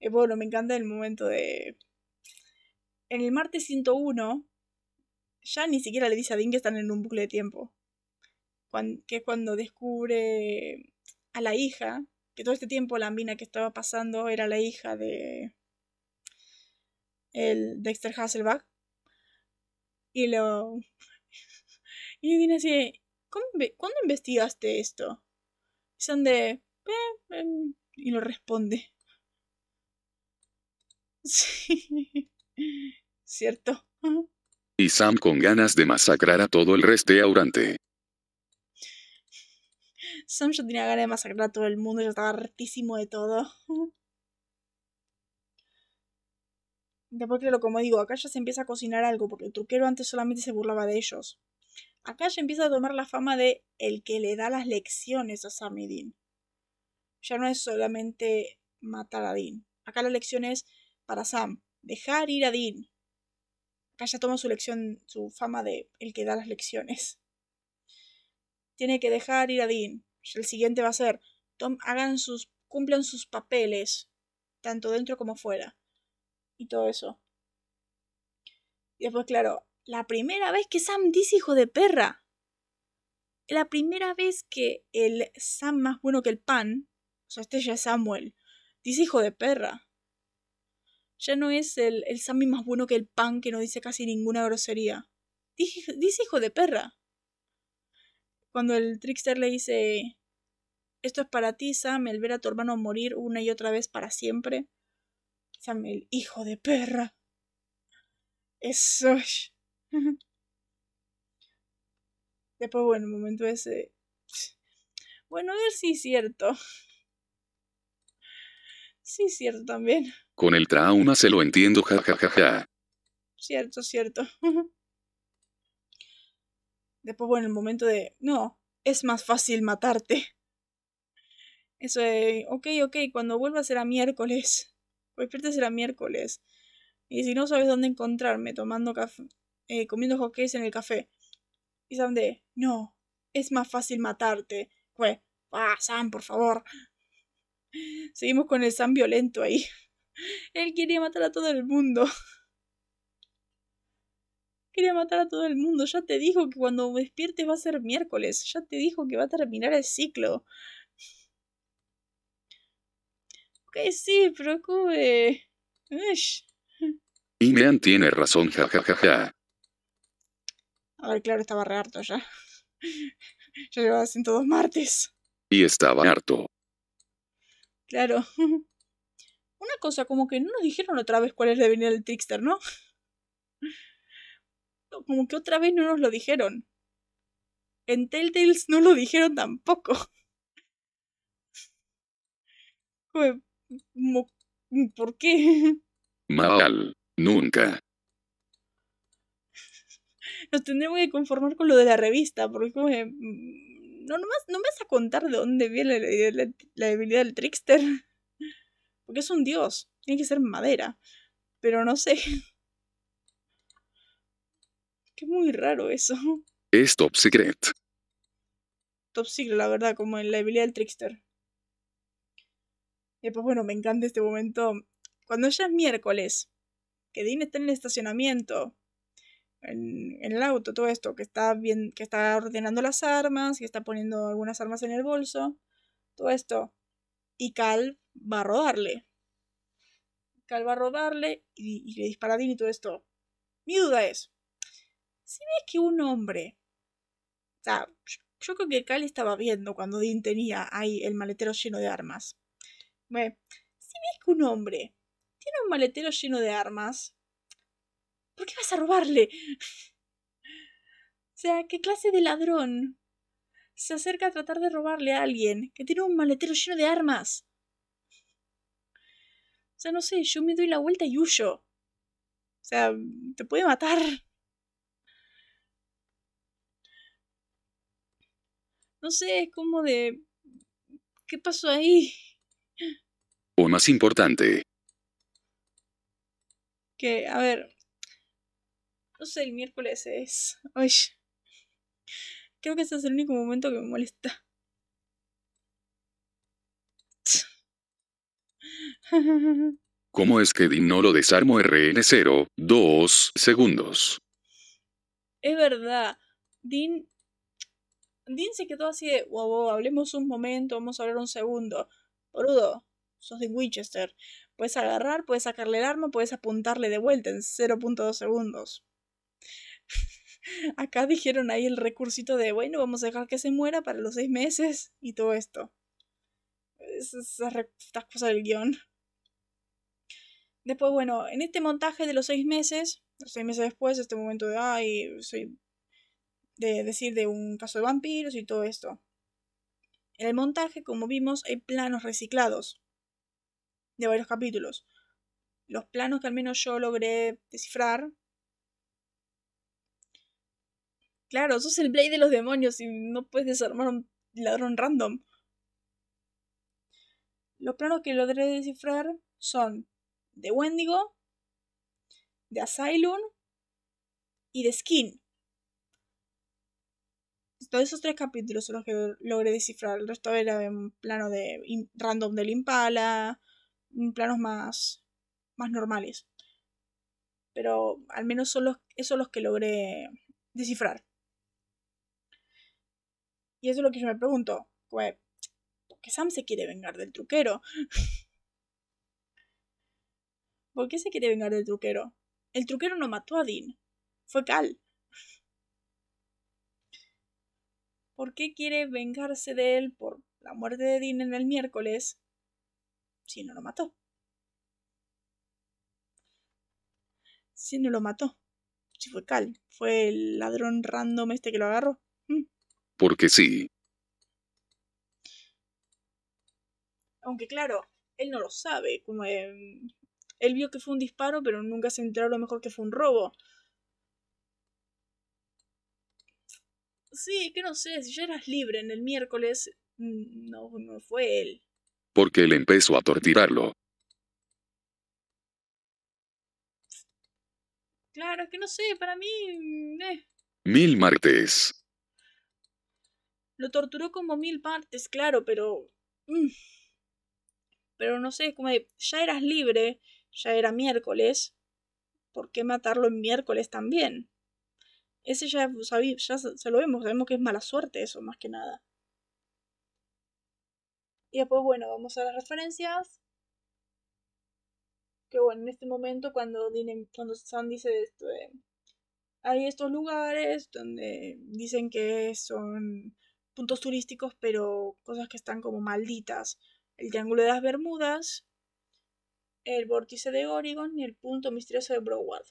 Y bueno, me encanta el momento de. En el martes 101, ya ni siquiera le dice a Dean que están en un bucle de tiempo. que es cuando descubre a la hija, que todo este tiempo la mina que estaba pasando era la hija de. el Dexter Hasselbach. Y lo. Y Dean así, ¿cuándo investigaste esto? Y son de. Eh, em", y lo responde. Sí. Cierto. Y Sam con ganas de masacrar a todo el restaurante. Sam ya tenía ganas de masacrar a todo el mundo, ya estaba hartísimo de todo. Después, claro, como digo, acá ya se empieza a cocinar algo, porque el truquero antes solamente se burlaba de ellos. Acá ya empieza a tomar la fama de el que le da las lecciones a Sam y Dean. Ya no es solamente matar a Dean. Acá la lección es para Sam, dejar ir a Dean. Acá ya toma su lección, su fama de el que da las lecciones. Tiene que dejar ir a Dean. El siguiente va a ser, tom, hagan sus, cumplan sus papeles, tanto dentro como fuera. Y todo eso. Y después, claro, la primera vez que Sam dice hijo de perra. La primera vez que el Sam más bueno que el pan, o sea, este ya es Samuel, dice hijo de perra. Ya no es el, el Sammy más bueno que el pan que no dice casi ninguna grosería. Dice, dice hijo de perra. Cuando el trickster le dice, esto es para ti, Sam, el ver a tu hermano morir una y otra vez para siempre. Sam, el hijo de perra. Eso. Después, bueno, el momento ese. Bueno, a ver si es cierto. Sí, es cierto también. Con el trauma se lo entiendo, jajajaja. Cierto, cierto. Después, bueno, el momento de, no, es más fácil matarte. Eso de, ok, ok, cuando vuelva será miércoles. Despierta será miércoles. Y si no sabes dónde encontrarme tomando café, eh, comiendo hotcakes en el café. Y Sam de, no, es más fácil matarte. Fue, ah, Sam, por favor. Seguimos con el Sam violento ahí. Él quería matar a todo el mundo. Quería matar a todo el mundo. Ya te dijo que cuando despiertes va a ser miércoles. Ya te dijo que va a terminar el ciclo. Ok, sí, pero. Y Mean tiene razón, jajajaja. A ver, claro, estaba re harto ya. Ya llevaba 102 martes. Y estaba harto. Claro. Una cosa, como que no nos dijeron otra vez cuál es el venir del Trickster, ¿no? Como que otra vez no nos lo dijeron. en Telltales no lo dijeron tampoco. ¿Por qué? Mal. Nunca. Nos tendremos que conformar con lo de la revista, porque como mm, no, nomás, no me vas a contar de dónde viene la, debilidad del trickster. Porque es un dios. Tiene que ser madera. Pero no sé. Qué muy raro eso. Es top secret. Top secret, la verdad, como en la debilidad del trickster. Y pues bueno, me encanta este momento. Cuando ya es miércoles, que Dean está en el estacionamiento, en, el auto, todo esto, que está bien, que está ordenando las armas, que está poniendo algunas armas en el bolso, todo esto. Y Cal va a rodarle. Cal va a rodarle y, le dispara a Dean y todo esto. Mi duda es, si ves que un hombre, o sea, yo creo que Cal estaba viendo cuando Dean tenía ahí el maletero lleno de armas. si ves que un hombre tiene un maletero lleno de armas, ¿por qué vas a robarle? O sea, ¿qué clase de ladrón se acerca a tratar de robarle a alguien que tiene un maletero lleno de armas? O sea, no sé, yo me doy la vuelta y huyo. O sea, te puede matar. No sé, es como de... ¿Qué pasó ahí? O más importante. Que, a ver... No sé, el miércoles es... Ay, creo que ese es el único momento que me molesta. ¿Cómo es que Dean no lo desarmo RN0? Dos segundos. Es verdad. Dean Dean se quedó así de, wow, hablemos un momento, vamos a hablar un segundo. Boludo, sos de Winchester. Puedes agarrar, puedes sacarle el arma, puedes apuntarle de vuelta en 0.2 segundos. Acá dijeron ahí el recursito de, bueno, vamos a dejar que se muera para los seis meses y todo esto. Esas, cosas del guion. Después, bueno, en este montaje de los seis meses, los seis meses después, este momento de, ay, de decir de un caso de vampiros y todo esto. En el montaje, como vimos, hay planos reciclados de varios capítulos. Los planos que al menos yo logré descifrar. Claro, sos el Blade de los demonios y no puedes desarmar un ladrón random. Los planos que logré descifrar son de Wendigo, de Asylum y de Skin. Todos esos tres capítulos son los que logré descifrar. El resto era en plano de random del Impala, planos más, más normales. Pero al menos son los, esos los que logré descifrar. Y eso es lo que yo me pregunto. Pues, ¿por qué Sam se quiere vengar del truquero? ¿Por qué se quiere vengar del truquero? El truquero no mató a Dean. Fue Cal. ¿Por qué quiere vengarse de él por la muerte de Dean en el miércoles si no lo mató? Si no lo mató. Si fue Cal. Fue el ladrón random este que lo agarró. Mm. Porque sí. Aunque claro, él no lo sabe. Como él vio que fue un disparo, pero nunca se enteró a lo mejor que fue un robo. Sí, que no sé, si ya eras libre en el miércoles, mm, no, no fue él. Porque él empezó a torturarlo. Claro, es que no sé, para mí... Mm, eh. Mil martes. Lo torturó como mil partes, claro, pero... Mm, pero no sé, como de, ya eras libre, ya era miércoles, ¿por qué matarlo en miércoles también? Ese ya, ya se lo vemos, sabemos que es mala suerte eso, más que nada. Y después, bueno, vamos a las referencias. Que bueno, en este momento cuando, cuando Sam dice esto hay estos lugares donde dicen que son puntos turísticos, pero cosas que están como malditas. El Triángulo de las Bermudas, el Vórtice de Oregon y el punto misterioso de Broward.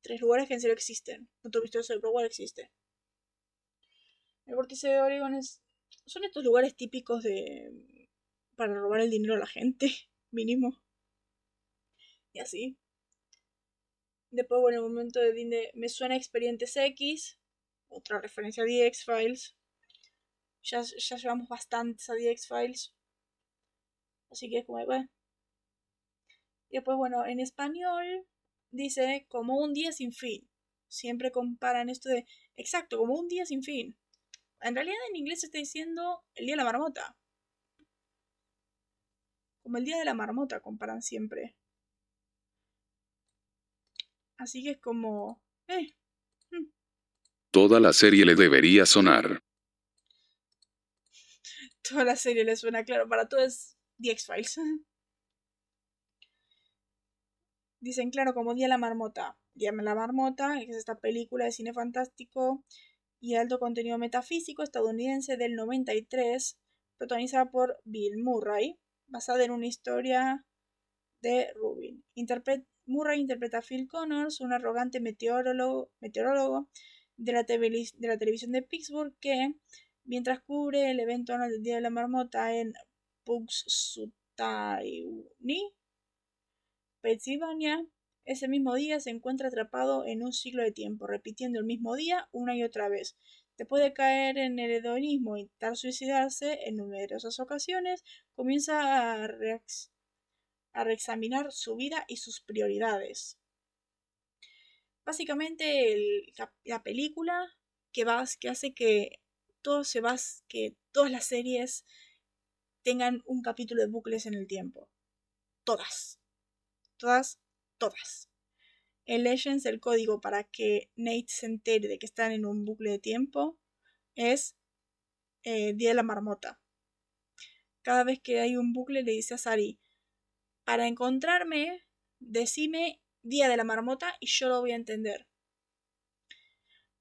Tres lugares que en serio existen. Punto misterioso de Broward existe. El vórtice de Oregon es, son estos lugares típicos de para robar el dinero a la gente, mínimo. Y así. Después, bueno, el momento de Dine me suena Expedientes X, otra referencia a The X-Files. Ya, llevamos bastantes a The X-Files. Así que es como, bueno. Y después, bueno, en español dice como un día sin fin. Siempre comparan esto de, exacto, como un día sin fin. En realidad en inglés está diciendo el día de la marmota. Como el día de la marmota comparan siempre. Así que es como... Eh. mm. Toda la serie le debería sonar. Toda la serie le suena claro. Para todo es The X-Files. Dicen, claro, como Día la Marmota. Día la Marmota, es esta película de cine fantástico y alto contenido metafísico estadounidense del 93, protagonizada por Bill Murray, basada en una historia de Rubin. Murray interpreta a Phil Connors, un arrogante meteorólogo, meteorólogo de la televisión de Pittsburgh que, mientras cubre el evento anual del Día de la Marmota en Punxsutawney, Pennsylvania, ese mismo día se encuentra atrapado en un ciclo de tiempo, repitiendo el mismo día una y otra vez. Después de caer en el hedonismo e intentar suicidarse en numerosas ocasiones, comienza a, reexaminar su vida y sus prioridades. Básicamente la, la, película que, vas, que hace que todo se va, que todas las series tengan un capítulo de bucles en el tiempo. Todas. Todas, todas. En Legends el código para que Nate se entere de que están en un bucle de tiempo es eh, Día de la Marmota. Cada vez que hay un bucle le dice a Sari, para encontrarme, decime Día de la Marmota y yo lo voy a entender.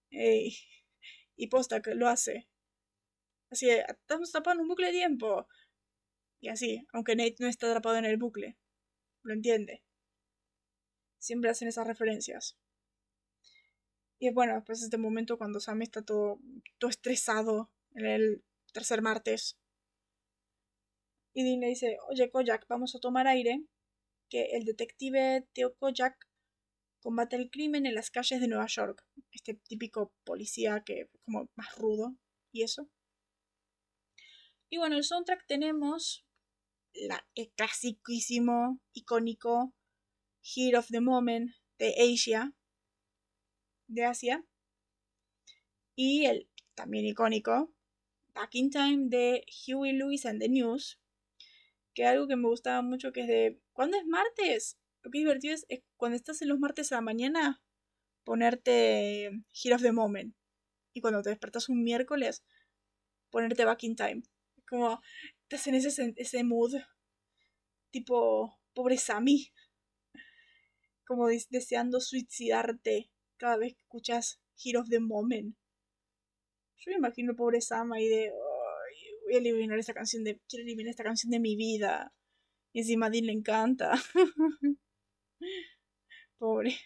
Y posta que lo hace. Así, estamos tapando un bucle de tiempo. Y así, aunque Nate no está atrapado en el bucle. Lo entiende. Siempre hacen esas referencias. Y bueno, después este momento cuando Sam está todo, todo estresado en el tercer martes. Y Dean le dice, oye Kojak, vamos a tomar aire, que el detective Theo Kojak combate el crimen en las calles de Nueva York. Este típico policía que es como más rudo y eso. Y bueno, el soundtrack tenemos el clasiquísimo, icónico Heat of the Moment de Asia, de Asia, y el también icónico Back in Time de Huey Lewis and the News, que algo que me gustaba mucho que es de ¿cuándo es martes? Lo que es divertido es, es cuando estás en los martes a la mañana ponerte Heat of the Moment y cuando te despertas un miércoles ponerte Back in Time. Como estás en ese, ese mood tipo pobre Sammy como deseando suicidarte cada vez que escuchas of the Moment. Yo me imagino pobre Sam ahí de, voy a eliminar esta canción de, quiero eliminar esta canción de mi vida. Y encima a Dean le encanta. pobre.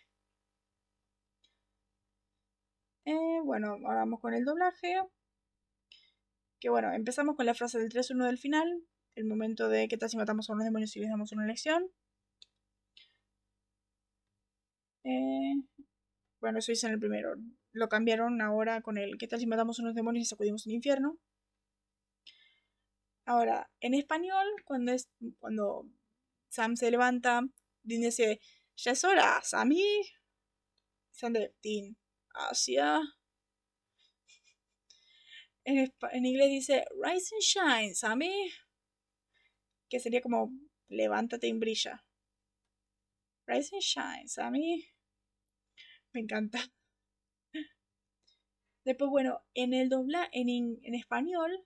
Eh, bueno, ahora vamos con el doblaje. Que bueno, empezamos con la frase del 3-1 del final. El momento de qué tal si matamos a unos demonios y les damos una elección. Eh, bueno, eso hice en el primero. Lo cambiaron ahora con el ¿Qué tal si matamos unos demonios y sacudimos el infierno? Ahora, en español, cuando es cuando Sam se levanta, Dean dice, ya es hora, Sammy. Sam de Dean, hacia. En, inglés dice, rise and shine, Sammy. Que sería como, levántate y brilla. Rise and shine, Sammy. Me encanta. Después, bueno, en el dobla, en, en español,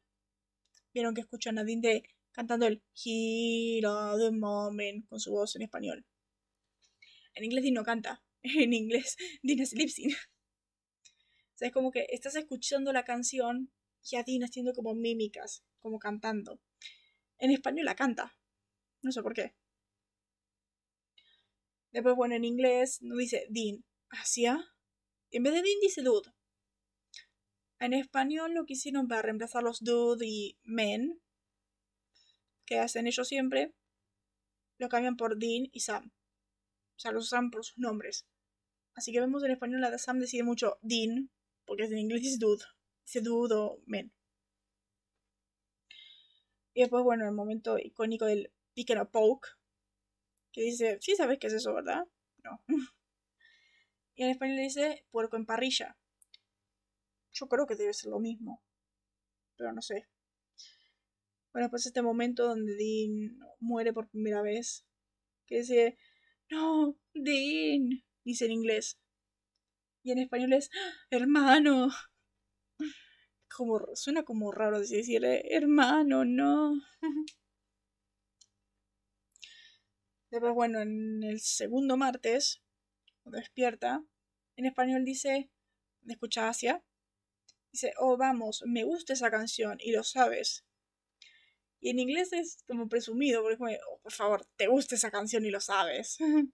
vieron que escucho a Nadine cantando el Hero the Moment con su voz en español. En inglés Dean no canta. En inglés Dean es. O sea, es como que estás escuchando la canción y a Dean haciendo como mímicas, como cantando. En español la canta. No sé por qué. Después, bueno, en inglés no dice Dean, hacia. En vez de Dean dice Dude. En español lo que hicieron para reemplazar los dude y men, que hacen ellos siempre, lo cambian por Dean y Sam. O sea, los usan por sus nombres. Así que vemos en español la de Sam decide mucho Dean, porque en inglés es dude. Dice dude o men. Y después, bueno, el momento icónico del pick and a poke, que dice, sí sabes qué es eso, ¿verdad? No. y en español dice puerco en parrilla. Yo creo que debe ser lo mismo, pero no sé. Bueno, pues este momento donde Dean muere por primera vez, que dice, no, Dean, dice en inglés. Y en español es, hermano. Como, suena como raro decirle, hermano, no. Después, bueno, en el segundo martes, cuando despierta, en español dice, escucha Asia, dice, oh, vamos, me gusta esa canción y lo sabes. Y en inglés es como presumido, porque es como, oh, por favor, te gusta esa canción y lo sabes.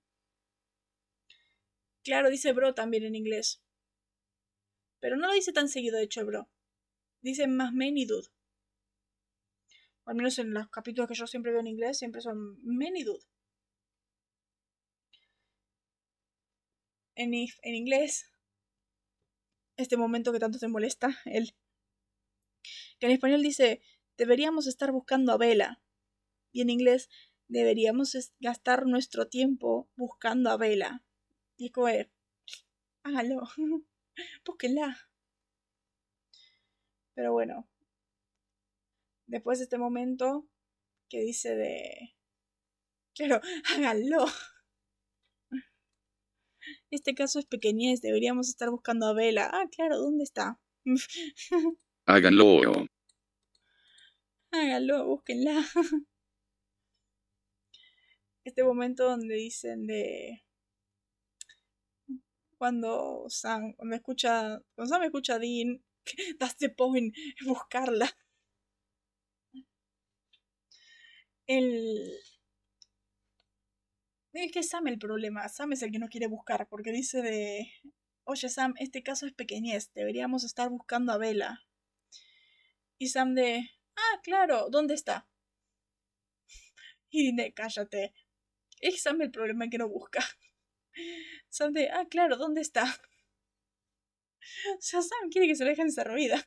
claro, dice bro también en inglés. Pero no lo dice tan seguido, de hecho, bro. Dice más men al menos en los capítulos que yo siempre veo en inglés, siempre son men. En, en inglés, este momento que tanto te molesta, él. Que en español dice, deberíamos estar buscando a Vela. Y en inglés, deberíamos gastar nuestro tiempo buscando a Vela. Y es como, hágalo, búsquenla. Pero bueno, después de este momento que dice de... Claro, háganlo. Este caso es pequeñez, deberíamos estar buscando a Vela. Ah, claro, ¿dónde está? Háganlo. Háganlo, búsquenla. Este momento donde dicen de. Cuando Sam, cuando escucha. Cuando Sam escucha a Dean, that's the point, buscarla. El. Es que Sam el problema. Sam es el que no quiere buscar, porque dice de. Oye, Sam, este caso es pequeñez. Deberíamos estar buscando a Bella. Y Sam de. Ah, claro, ¿dónde está? Y de, cállate. Es Sam el problema que no busca. Sam de. Ah, claro, ¿dónde está? Sam quiere que se lo dejen servida.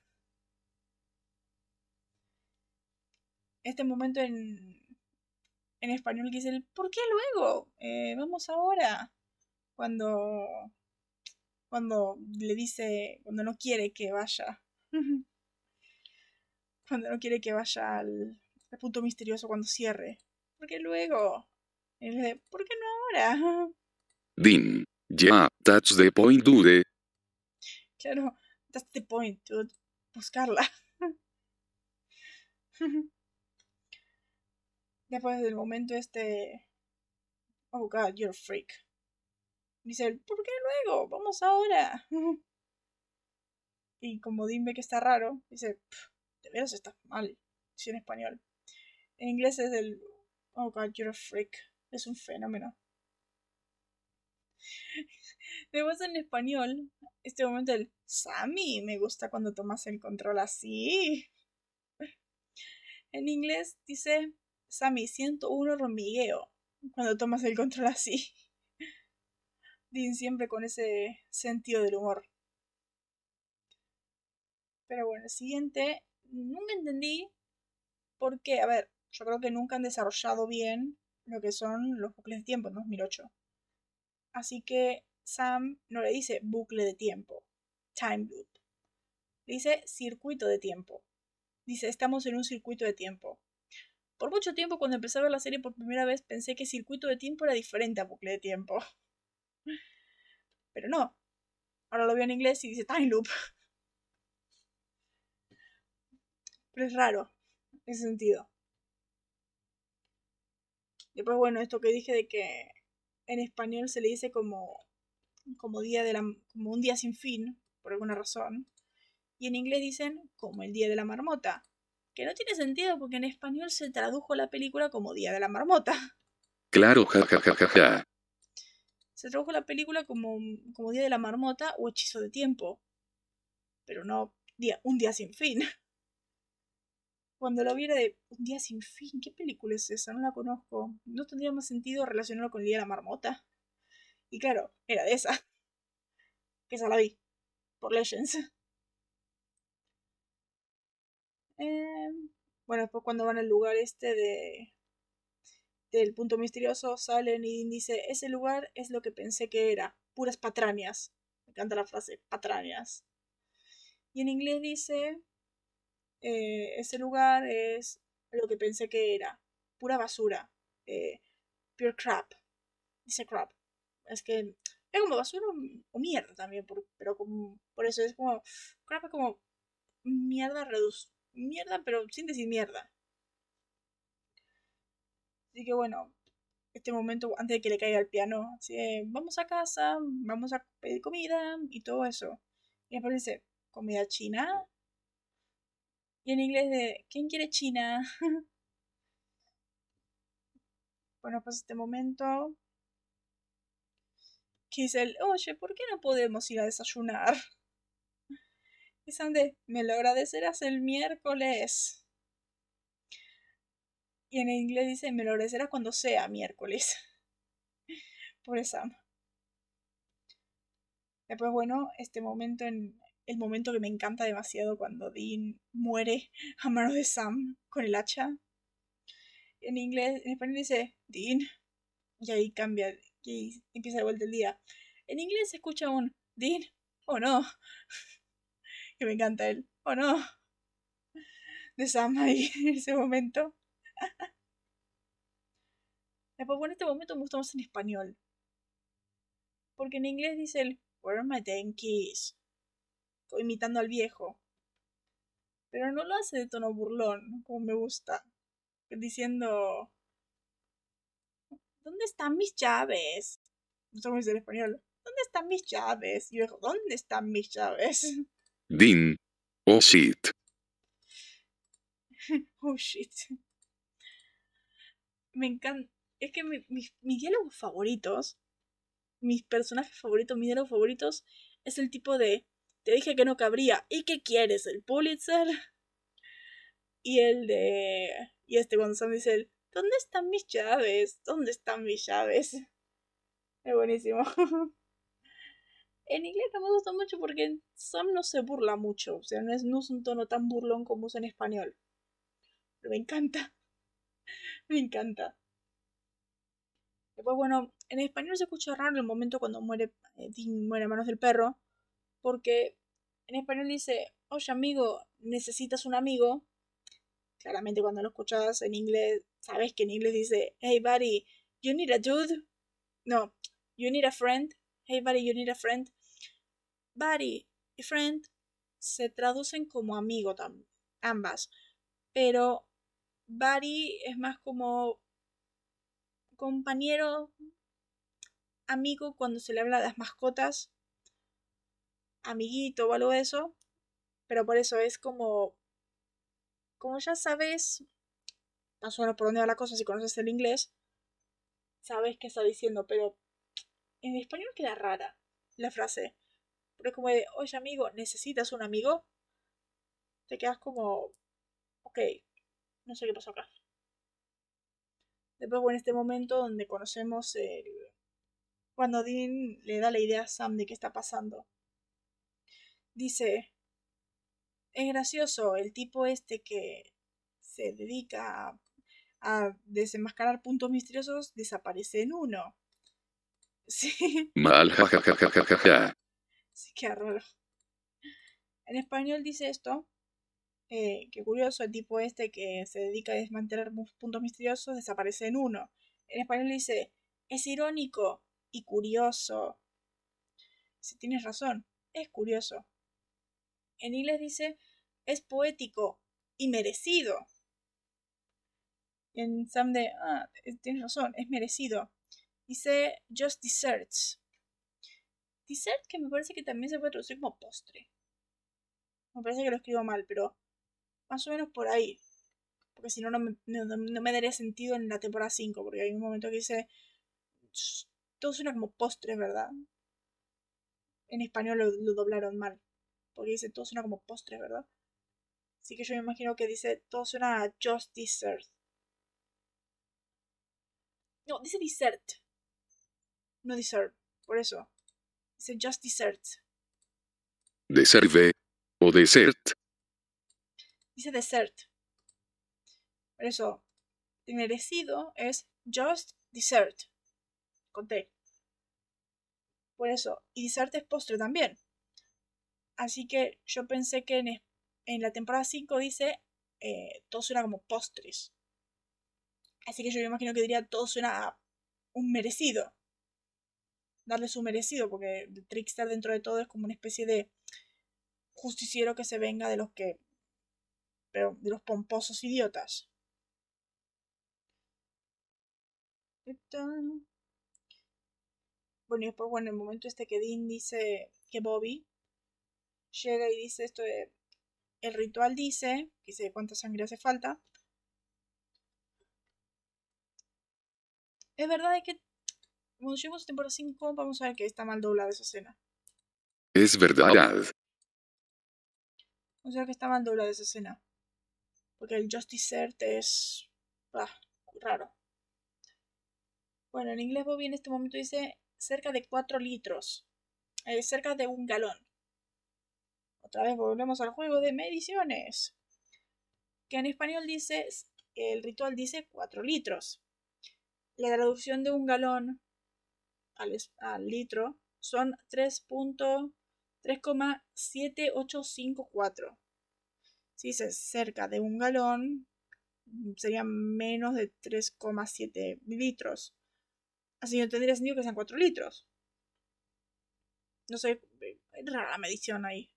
Este momento en, en español que dice, ¿por qué luego? Eh, vamos ahora. Cuando, cuando le dice, cuando no quiere que vaya. cuando no quiere que vaya al, punto misterioso cuando cierre. ¿Por qué luego? ¿Por qué no ahora? Din, ya, that's the point, dude. Claro, that's the point, dude. Buscarla. Después del momento este... Oh god, you're a freak. Dice, ¿por qué luego? Vamos ahora. y como dime que está raro, dice, de veras está mal. Dice en español. En inglés es el... Oh god, you're a freak. Es un fenómeno. Después en español, este momento del Sammy, me gusta cuando tomas el control así. En inglés dice Sammy, siento un hormigueo cuando tomas el control así. Dean siempre con ese sentido del humor. Pero bueno, el siguiente, nunca entendí por qué. A ver, yo creo que nunca han desarrollado bien lo que son los bucles de tiempo en 2008. Así que Sam no le dice bucle de tiempo, time loop. Le dice circuito de tiempo. Dice, estamos en un circuito de tiempo. Por mucho tiempo, cuando empecé a ver la serie por primera vez, pensé que circuito de tiempo era diferente a bucle de tiempo. Pero no. Ahora lo veo en inglés y dice time loop. Pero es raro, en ese sentido. Después, bueno, esto que dije de que en español se le dice como, como, día de la, como un día sin fin, por alguna razón. Y en inglés dicen como el día de la marmota. Que no tiene sentido porque en español se tradujo la película como Día de la Marmota. Claro, ja, Se tradujo la película como, como Día de la Marmota o Hechizo de Tiempo. Pero no día, un día sin fin. Cuando lo viera de un día sin fin, ¿qué película es esa? No la conozco. No tendría más sentido relacionarlo con el día de la marmota. Y claro, era de esa. Que esa la vi. Por Legends. Eh, bueno, después cuando van al lugar este de del punto misterioso, salen y dice, ese lugar es lo que pensé que era, puras patrañas. Me encanta la frase, patrañas. Y en inglés dice, eh, ese lugar es lo que pensé que era, pura basura, eh, pure crap. Dice crap. Es que es como basura o mierda también, pero como, por eso es como, crap como mierda reducida mierda, pero sin decir mierda. Así que bueno, este momento antes de que le caiga el piano, así vamos a casa, vamos a pedir comida y todo eso. Y dice, comida china. Y en inglés de, ¿quién quiere china? bueno, pues este momento que dice el, oye, ¿por qué no podemos ir a desayunar? Y Sandy, me lo agradecerás el miércoles. Y en inglés dice, me lo agradecerás cuando sea miércoles. Por Sam. Después, bueno, este momento en el momento que me encanta demasiado cuando Dean muere a mano de Sam con el hacha. En inglés, en español dice Dean. Y ahí cambia y empieza de vuelta el día. En inglés se escucha un Dean. Oh no que me encanta él. ¿O no? De Sam ahí en ese momento. Después, bueno, este momento me gusta más en español. Porque en inglés dice el Where are my keys? Imitando al viejo. Pero no lo hace de tono burlón, como me gusta. Diciendo. ¿Dónde están mis llaves? No sé cómo dice en español. ¿Dónde están mis llaves? Y viejo, ¿dónde están mis llaves? Din. Oh shit. oh shit. Me encanta. Es que mis, mis diálogos favoritos, mis personajes favoritos, mis diálogos favoritos, es el tipo de te dije que no cabría. ¿Y qué quieres? ¿El Pulitzer? Y el de. Y este cuando Sam dice ¿Dónde están mis llaves? ¿Dónde están mis llaves? Es buenísimo. En inglés no me gusta mucho porque Sam no se burla mucho. O sea, no es, no es un tono tan burlón como usa en español. Pero me encanta. me encanta. Después, bueno, en español se escucha raro el momento cuando muere, eh, muere a manos del perro. Porque en español dice, oye amigo, necesitas un amigo. Claramente cuando lo escuchas en inglés, sabes que en inglés dice, hey buddy, you need a dude. No, you need a friend. Hey buddy, you need a friend buddy y friend se traducen como amigo también, ambas. Pero buddy es más como compañero, amigo cuando se le habla de las mascotas, amiguito o algo de eso. Pero por eso es como, como ya sabes, más o menos por dónde va la cosa si conoces el inglés, sabes qué está diciendo, pero en español queda rara la frase. Pero es como de, oye amigo, ¿necesitas un amigo? Te quedas como, ok, no sé qué pasó acá. Después, en este momento donde conocemos el... Cuando Dean le da la idea a Sam de qué está pasando. Dice, es gracioso, el tipo este que se dedica a, a desenmascarar puntos misteriosos desaparece en uno. Sí. Mal, jajajajaja. Sí, qué raro. En español dice esto. Eh, qué curioso, el tipo este que se dedica a desmantelar puntos misteriosos desaparece en uno. En español dice, es irónico y curioso. Si tienes razón, es curioso. En inglés dice, es poético y merecido. En Sam de, ah, tienes razón, es merecido. Dice, just desserts. Dessert que me parece que también se puede traducir como postre. Me parece que lo escribo mal, pero más o menos por ahí. Porque si no, no me, daría sentido en la temporada 5, porque hay un momento que dice... Todo suena como postre, ¿verdad? En español lo, doblaron mal. porque dice todo suena como postre, ¿verdad? Así que yo me imagino que dice todo suena a just dessert. No, dice dessert. No dessert, por eso. Dice just dessert. Deserve o dessert. Dice dessert. Por eso, merecido es just dessert. Conté. Por eso, y dessert es postre también. Así que yo pensé que en, en la temporada 5 dice eh, todo suena como postres. Así que yo me imagino que diría todo suena a un merecido. Darle su merecido, porque el trickster dentro de todo es como una especie de justiciero que se venga de los que. Pero de los pomposos idiotas. Bueno, y después, bueno, en el momento este que Dean dice que Bobby llega y dice esto de, el ritual dice, que dice cuánta sangre hace falta. Es verdad que cuando lleguemos a temporada 5 vamos a ver que está mal doblada esa escena. Es verdad. O sea que está mal doblada esa escena. Porque el Justice es... Ah, raro. Bueno, en inglés Bobby en este momento dice cerca de 4 litros. Eh, cerca de un galón. Otra vez volvemos al juego de mediciones. Que en español dice, el ritual dice 4 litros. La traducción de un galón al, litro son 3.7854. Si dice cerca de un galón, sería menos de 3,7 litros. Así no tendría sentido que sean 4 litros. No sé, es rara la medición ahí.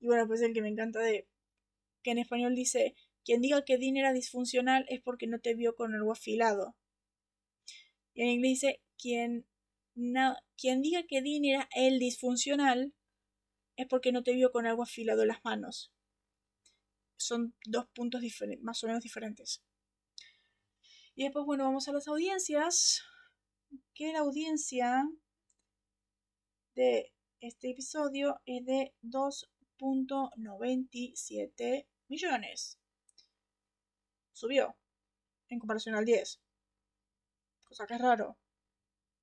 Y bueno, pues el que me encanta de que en español dice, quien diga que Dean era disfuncional es porque no te vio con algo afilado. Y en inglés dice, quien, quien diga que Dean era el disfuncional es porque no te vio con algo afilado en las manos. Son dos puntos más o menos diferentes. Y después, bueno, vamos a las audiencias. Que la audiencia de este episodio es de 2.97 millones. Subió en comparación al 10. Cosa que es raro.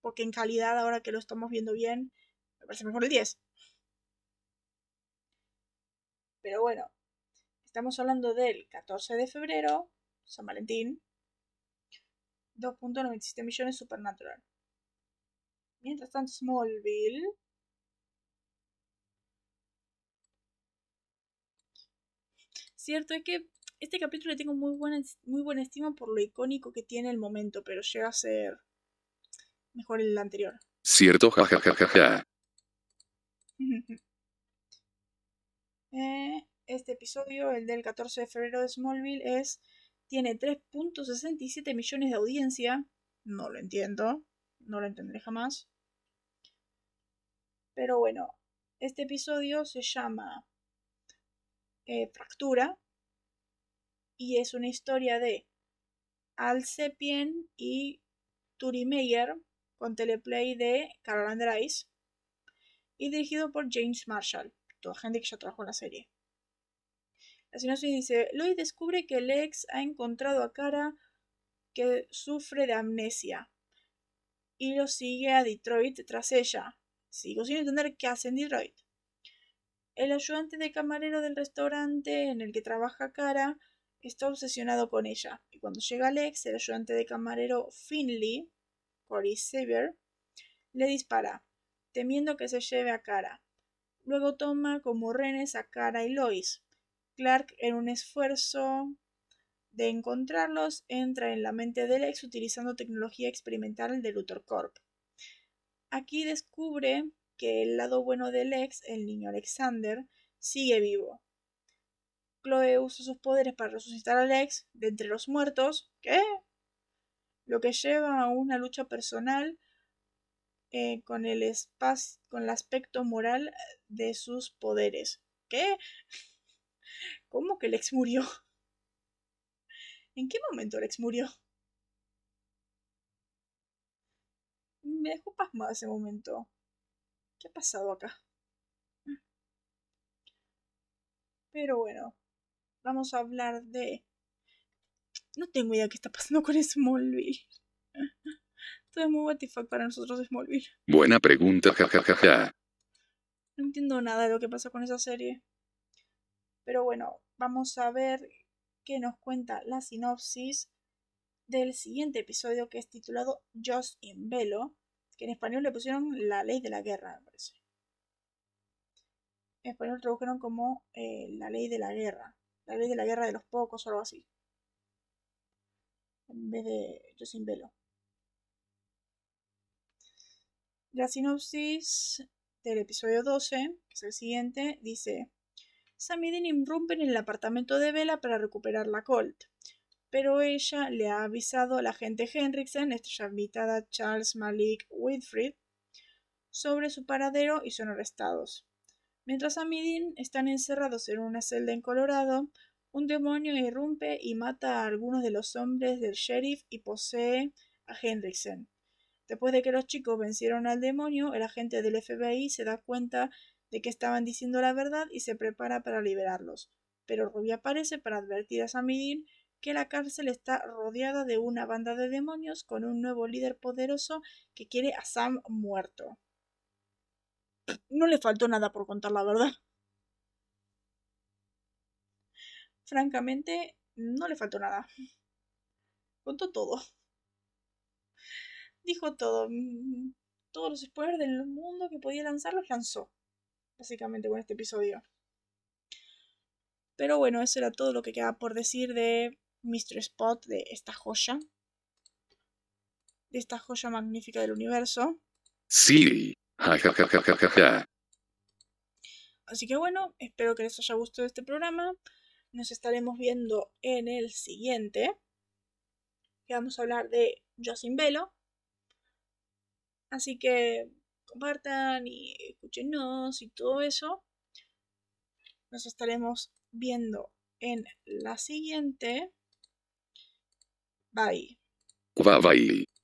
Porque en calidad, ahora que lo estamos viendo bien, me parece mejor el 10. Pero bueno, estamos hablando del 14 de febrero, San Valentín, 2.97 millones Supernatural. Mientras tanto, Smallville. Cierto es que este capítulo le tengo muy buena, muy buena estima por lo icónico que tiene el momento, pero llega a ser mejor el anterior. Cierto, jajajaja. eh, este episodio, el del 14 de febrero de Smallville, es tiene 3.67 millones de audiencia. No lo entiendo, no lo entenderé jamás. Pero bueno, este episodio se llama eh, Fractura y es una historia de Al Sepien y Turi Meyer con teleplay de Carol Andrais y dirigido por James Marshall, toda gente que ya trabajó en la serie. La sinopsis dice, Lloyd descubre que Lex ha encontrado a Kara que sufre de amnesia y lo sigue a Detroit tras ella. Sigo sin entender qué hace en Detroit. El ayudante de camarero del restaurante en el que trabaja Kara está obsesionado con ella. Y cuando llega Lex, el ayudante de camarero Finley, Cory Sever, le dispara, temiendo que se lleve a Kara. Luego toma como renes a Kara y Lois. Clark, en un esfuerzo de encontrarlos, entra en la mente del ex utilizando tecnología experimental de Luthor Corp. Aquí descubre que el lado bueno del ex, el niño Alexander, sigue vivo. Chloe usa sus poderes para resucitar al ex de entre los muertos, ¿qué? Lo que lleva a una lucha personal eh, con, el con el aspecto moral de sus poderes. ¿Qué? ¿Cómo que Lex murió? ¿En qué momento Lex murió? Me dejó pasmado ese momento. ¿Qué ha pasado acá? Pero bueno, vamos a hablar de... No tengo idea qué está pasando con Smallville. Todo es muy what para nosotros Smallville. Buena pregunta, jajajaja. No entiendo nada de lo que pasa con esa serie. Pero bueno, vamos a ver qué nos cuenta la sinopsis del siguiente episodio que es titulado Just in Velo, que en español le pusieron La ley de la guerra, me parece. En español tradujeron como eh, La ley de la guerra, la ley de la guerra de los pocos o algo así. En vez de Just in Velo. La sinopsis del episodio 12, que es el siguiente, dice: Sam y irrumpen en el apartamento de Bella para recuperar la Colt pero ella le ha avisado a la agente Henriksen, estrella invitada Charles Malik Whitfried, sobre su paradero y son arrestados. Mientras Amidin están encerrados en una celda en Colorado, un demonio irrumpe y mata a algunos de los hombres del sheriff y posee a Henriksen. Después de que los chicos vencieron al demonio, el agente del FBI se da cuenta de que estaban diciendo la verdad y se prepara para liberarlos. Pero Ruby aparece para advertir a Samidin que la cárcel está rodeada de una banda de demonios con un nuevo líder poderoso que quiere a Sam muerto. No le faltó nada por contar la verdad. Francamente, no le faltó nada. Contó todo. Dijo todo. Todos los spoilers del mundo que podía lanzar los lanzó. Básicamente con este episodio. Pero bueno, eso era todo lo que queda por decir de Mr. Spot de esta joya. De esta joya magnífica del universo. Sí. Así que bueno, espero que les haya gustado este programa. Nos estaremos viendo en el siguiente. Que vamos a hablar de Jocelyn Velo. Así que compartan y escúchenos y todo eso. Nos estaremos viendo en la siguiente. Bye. Bye bye.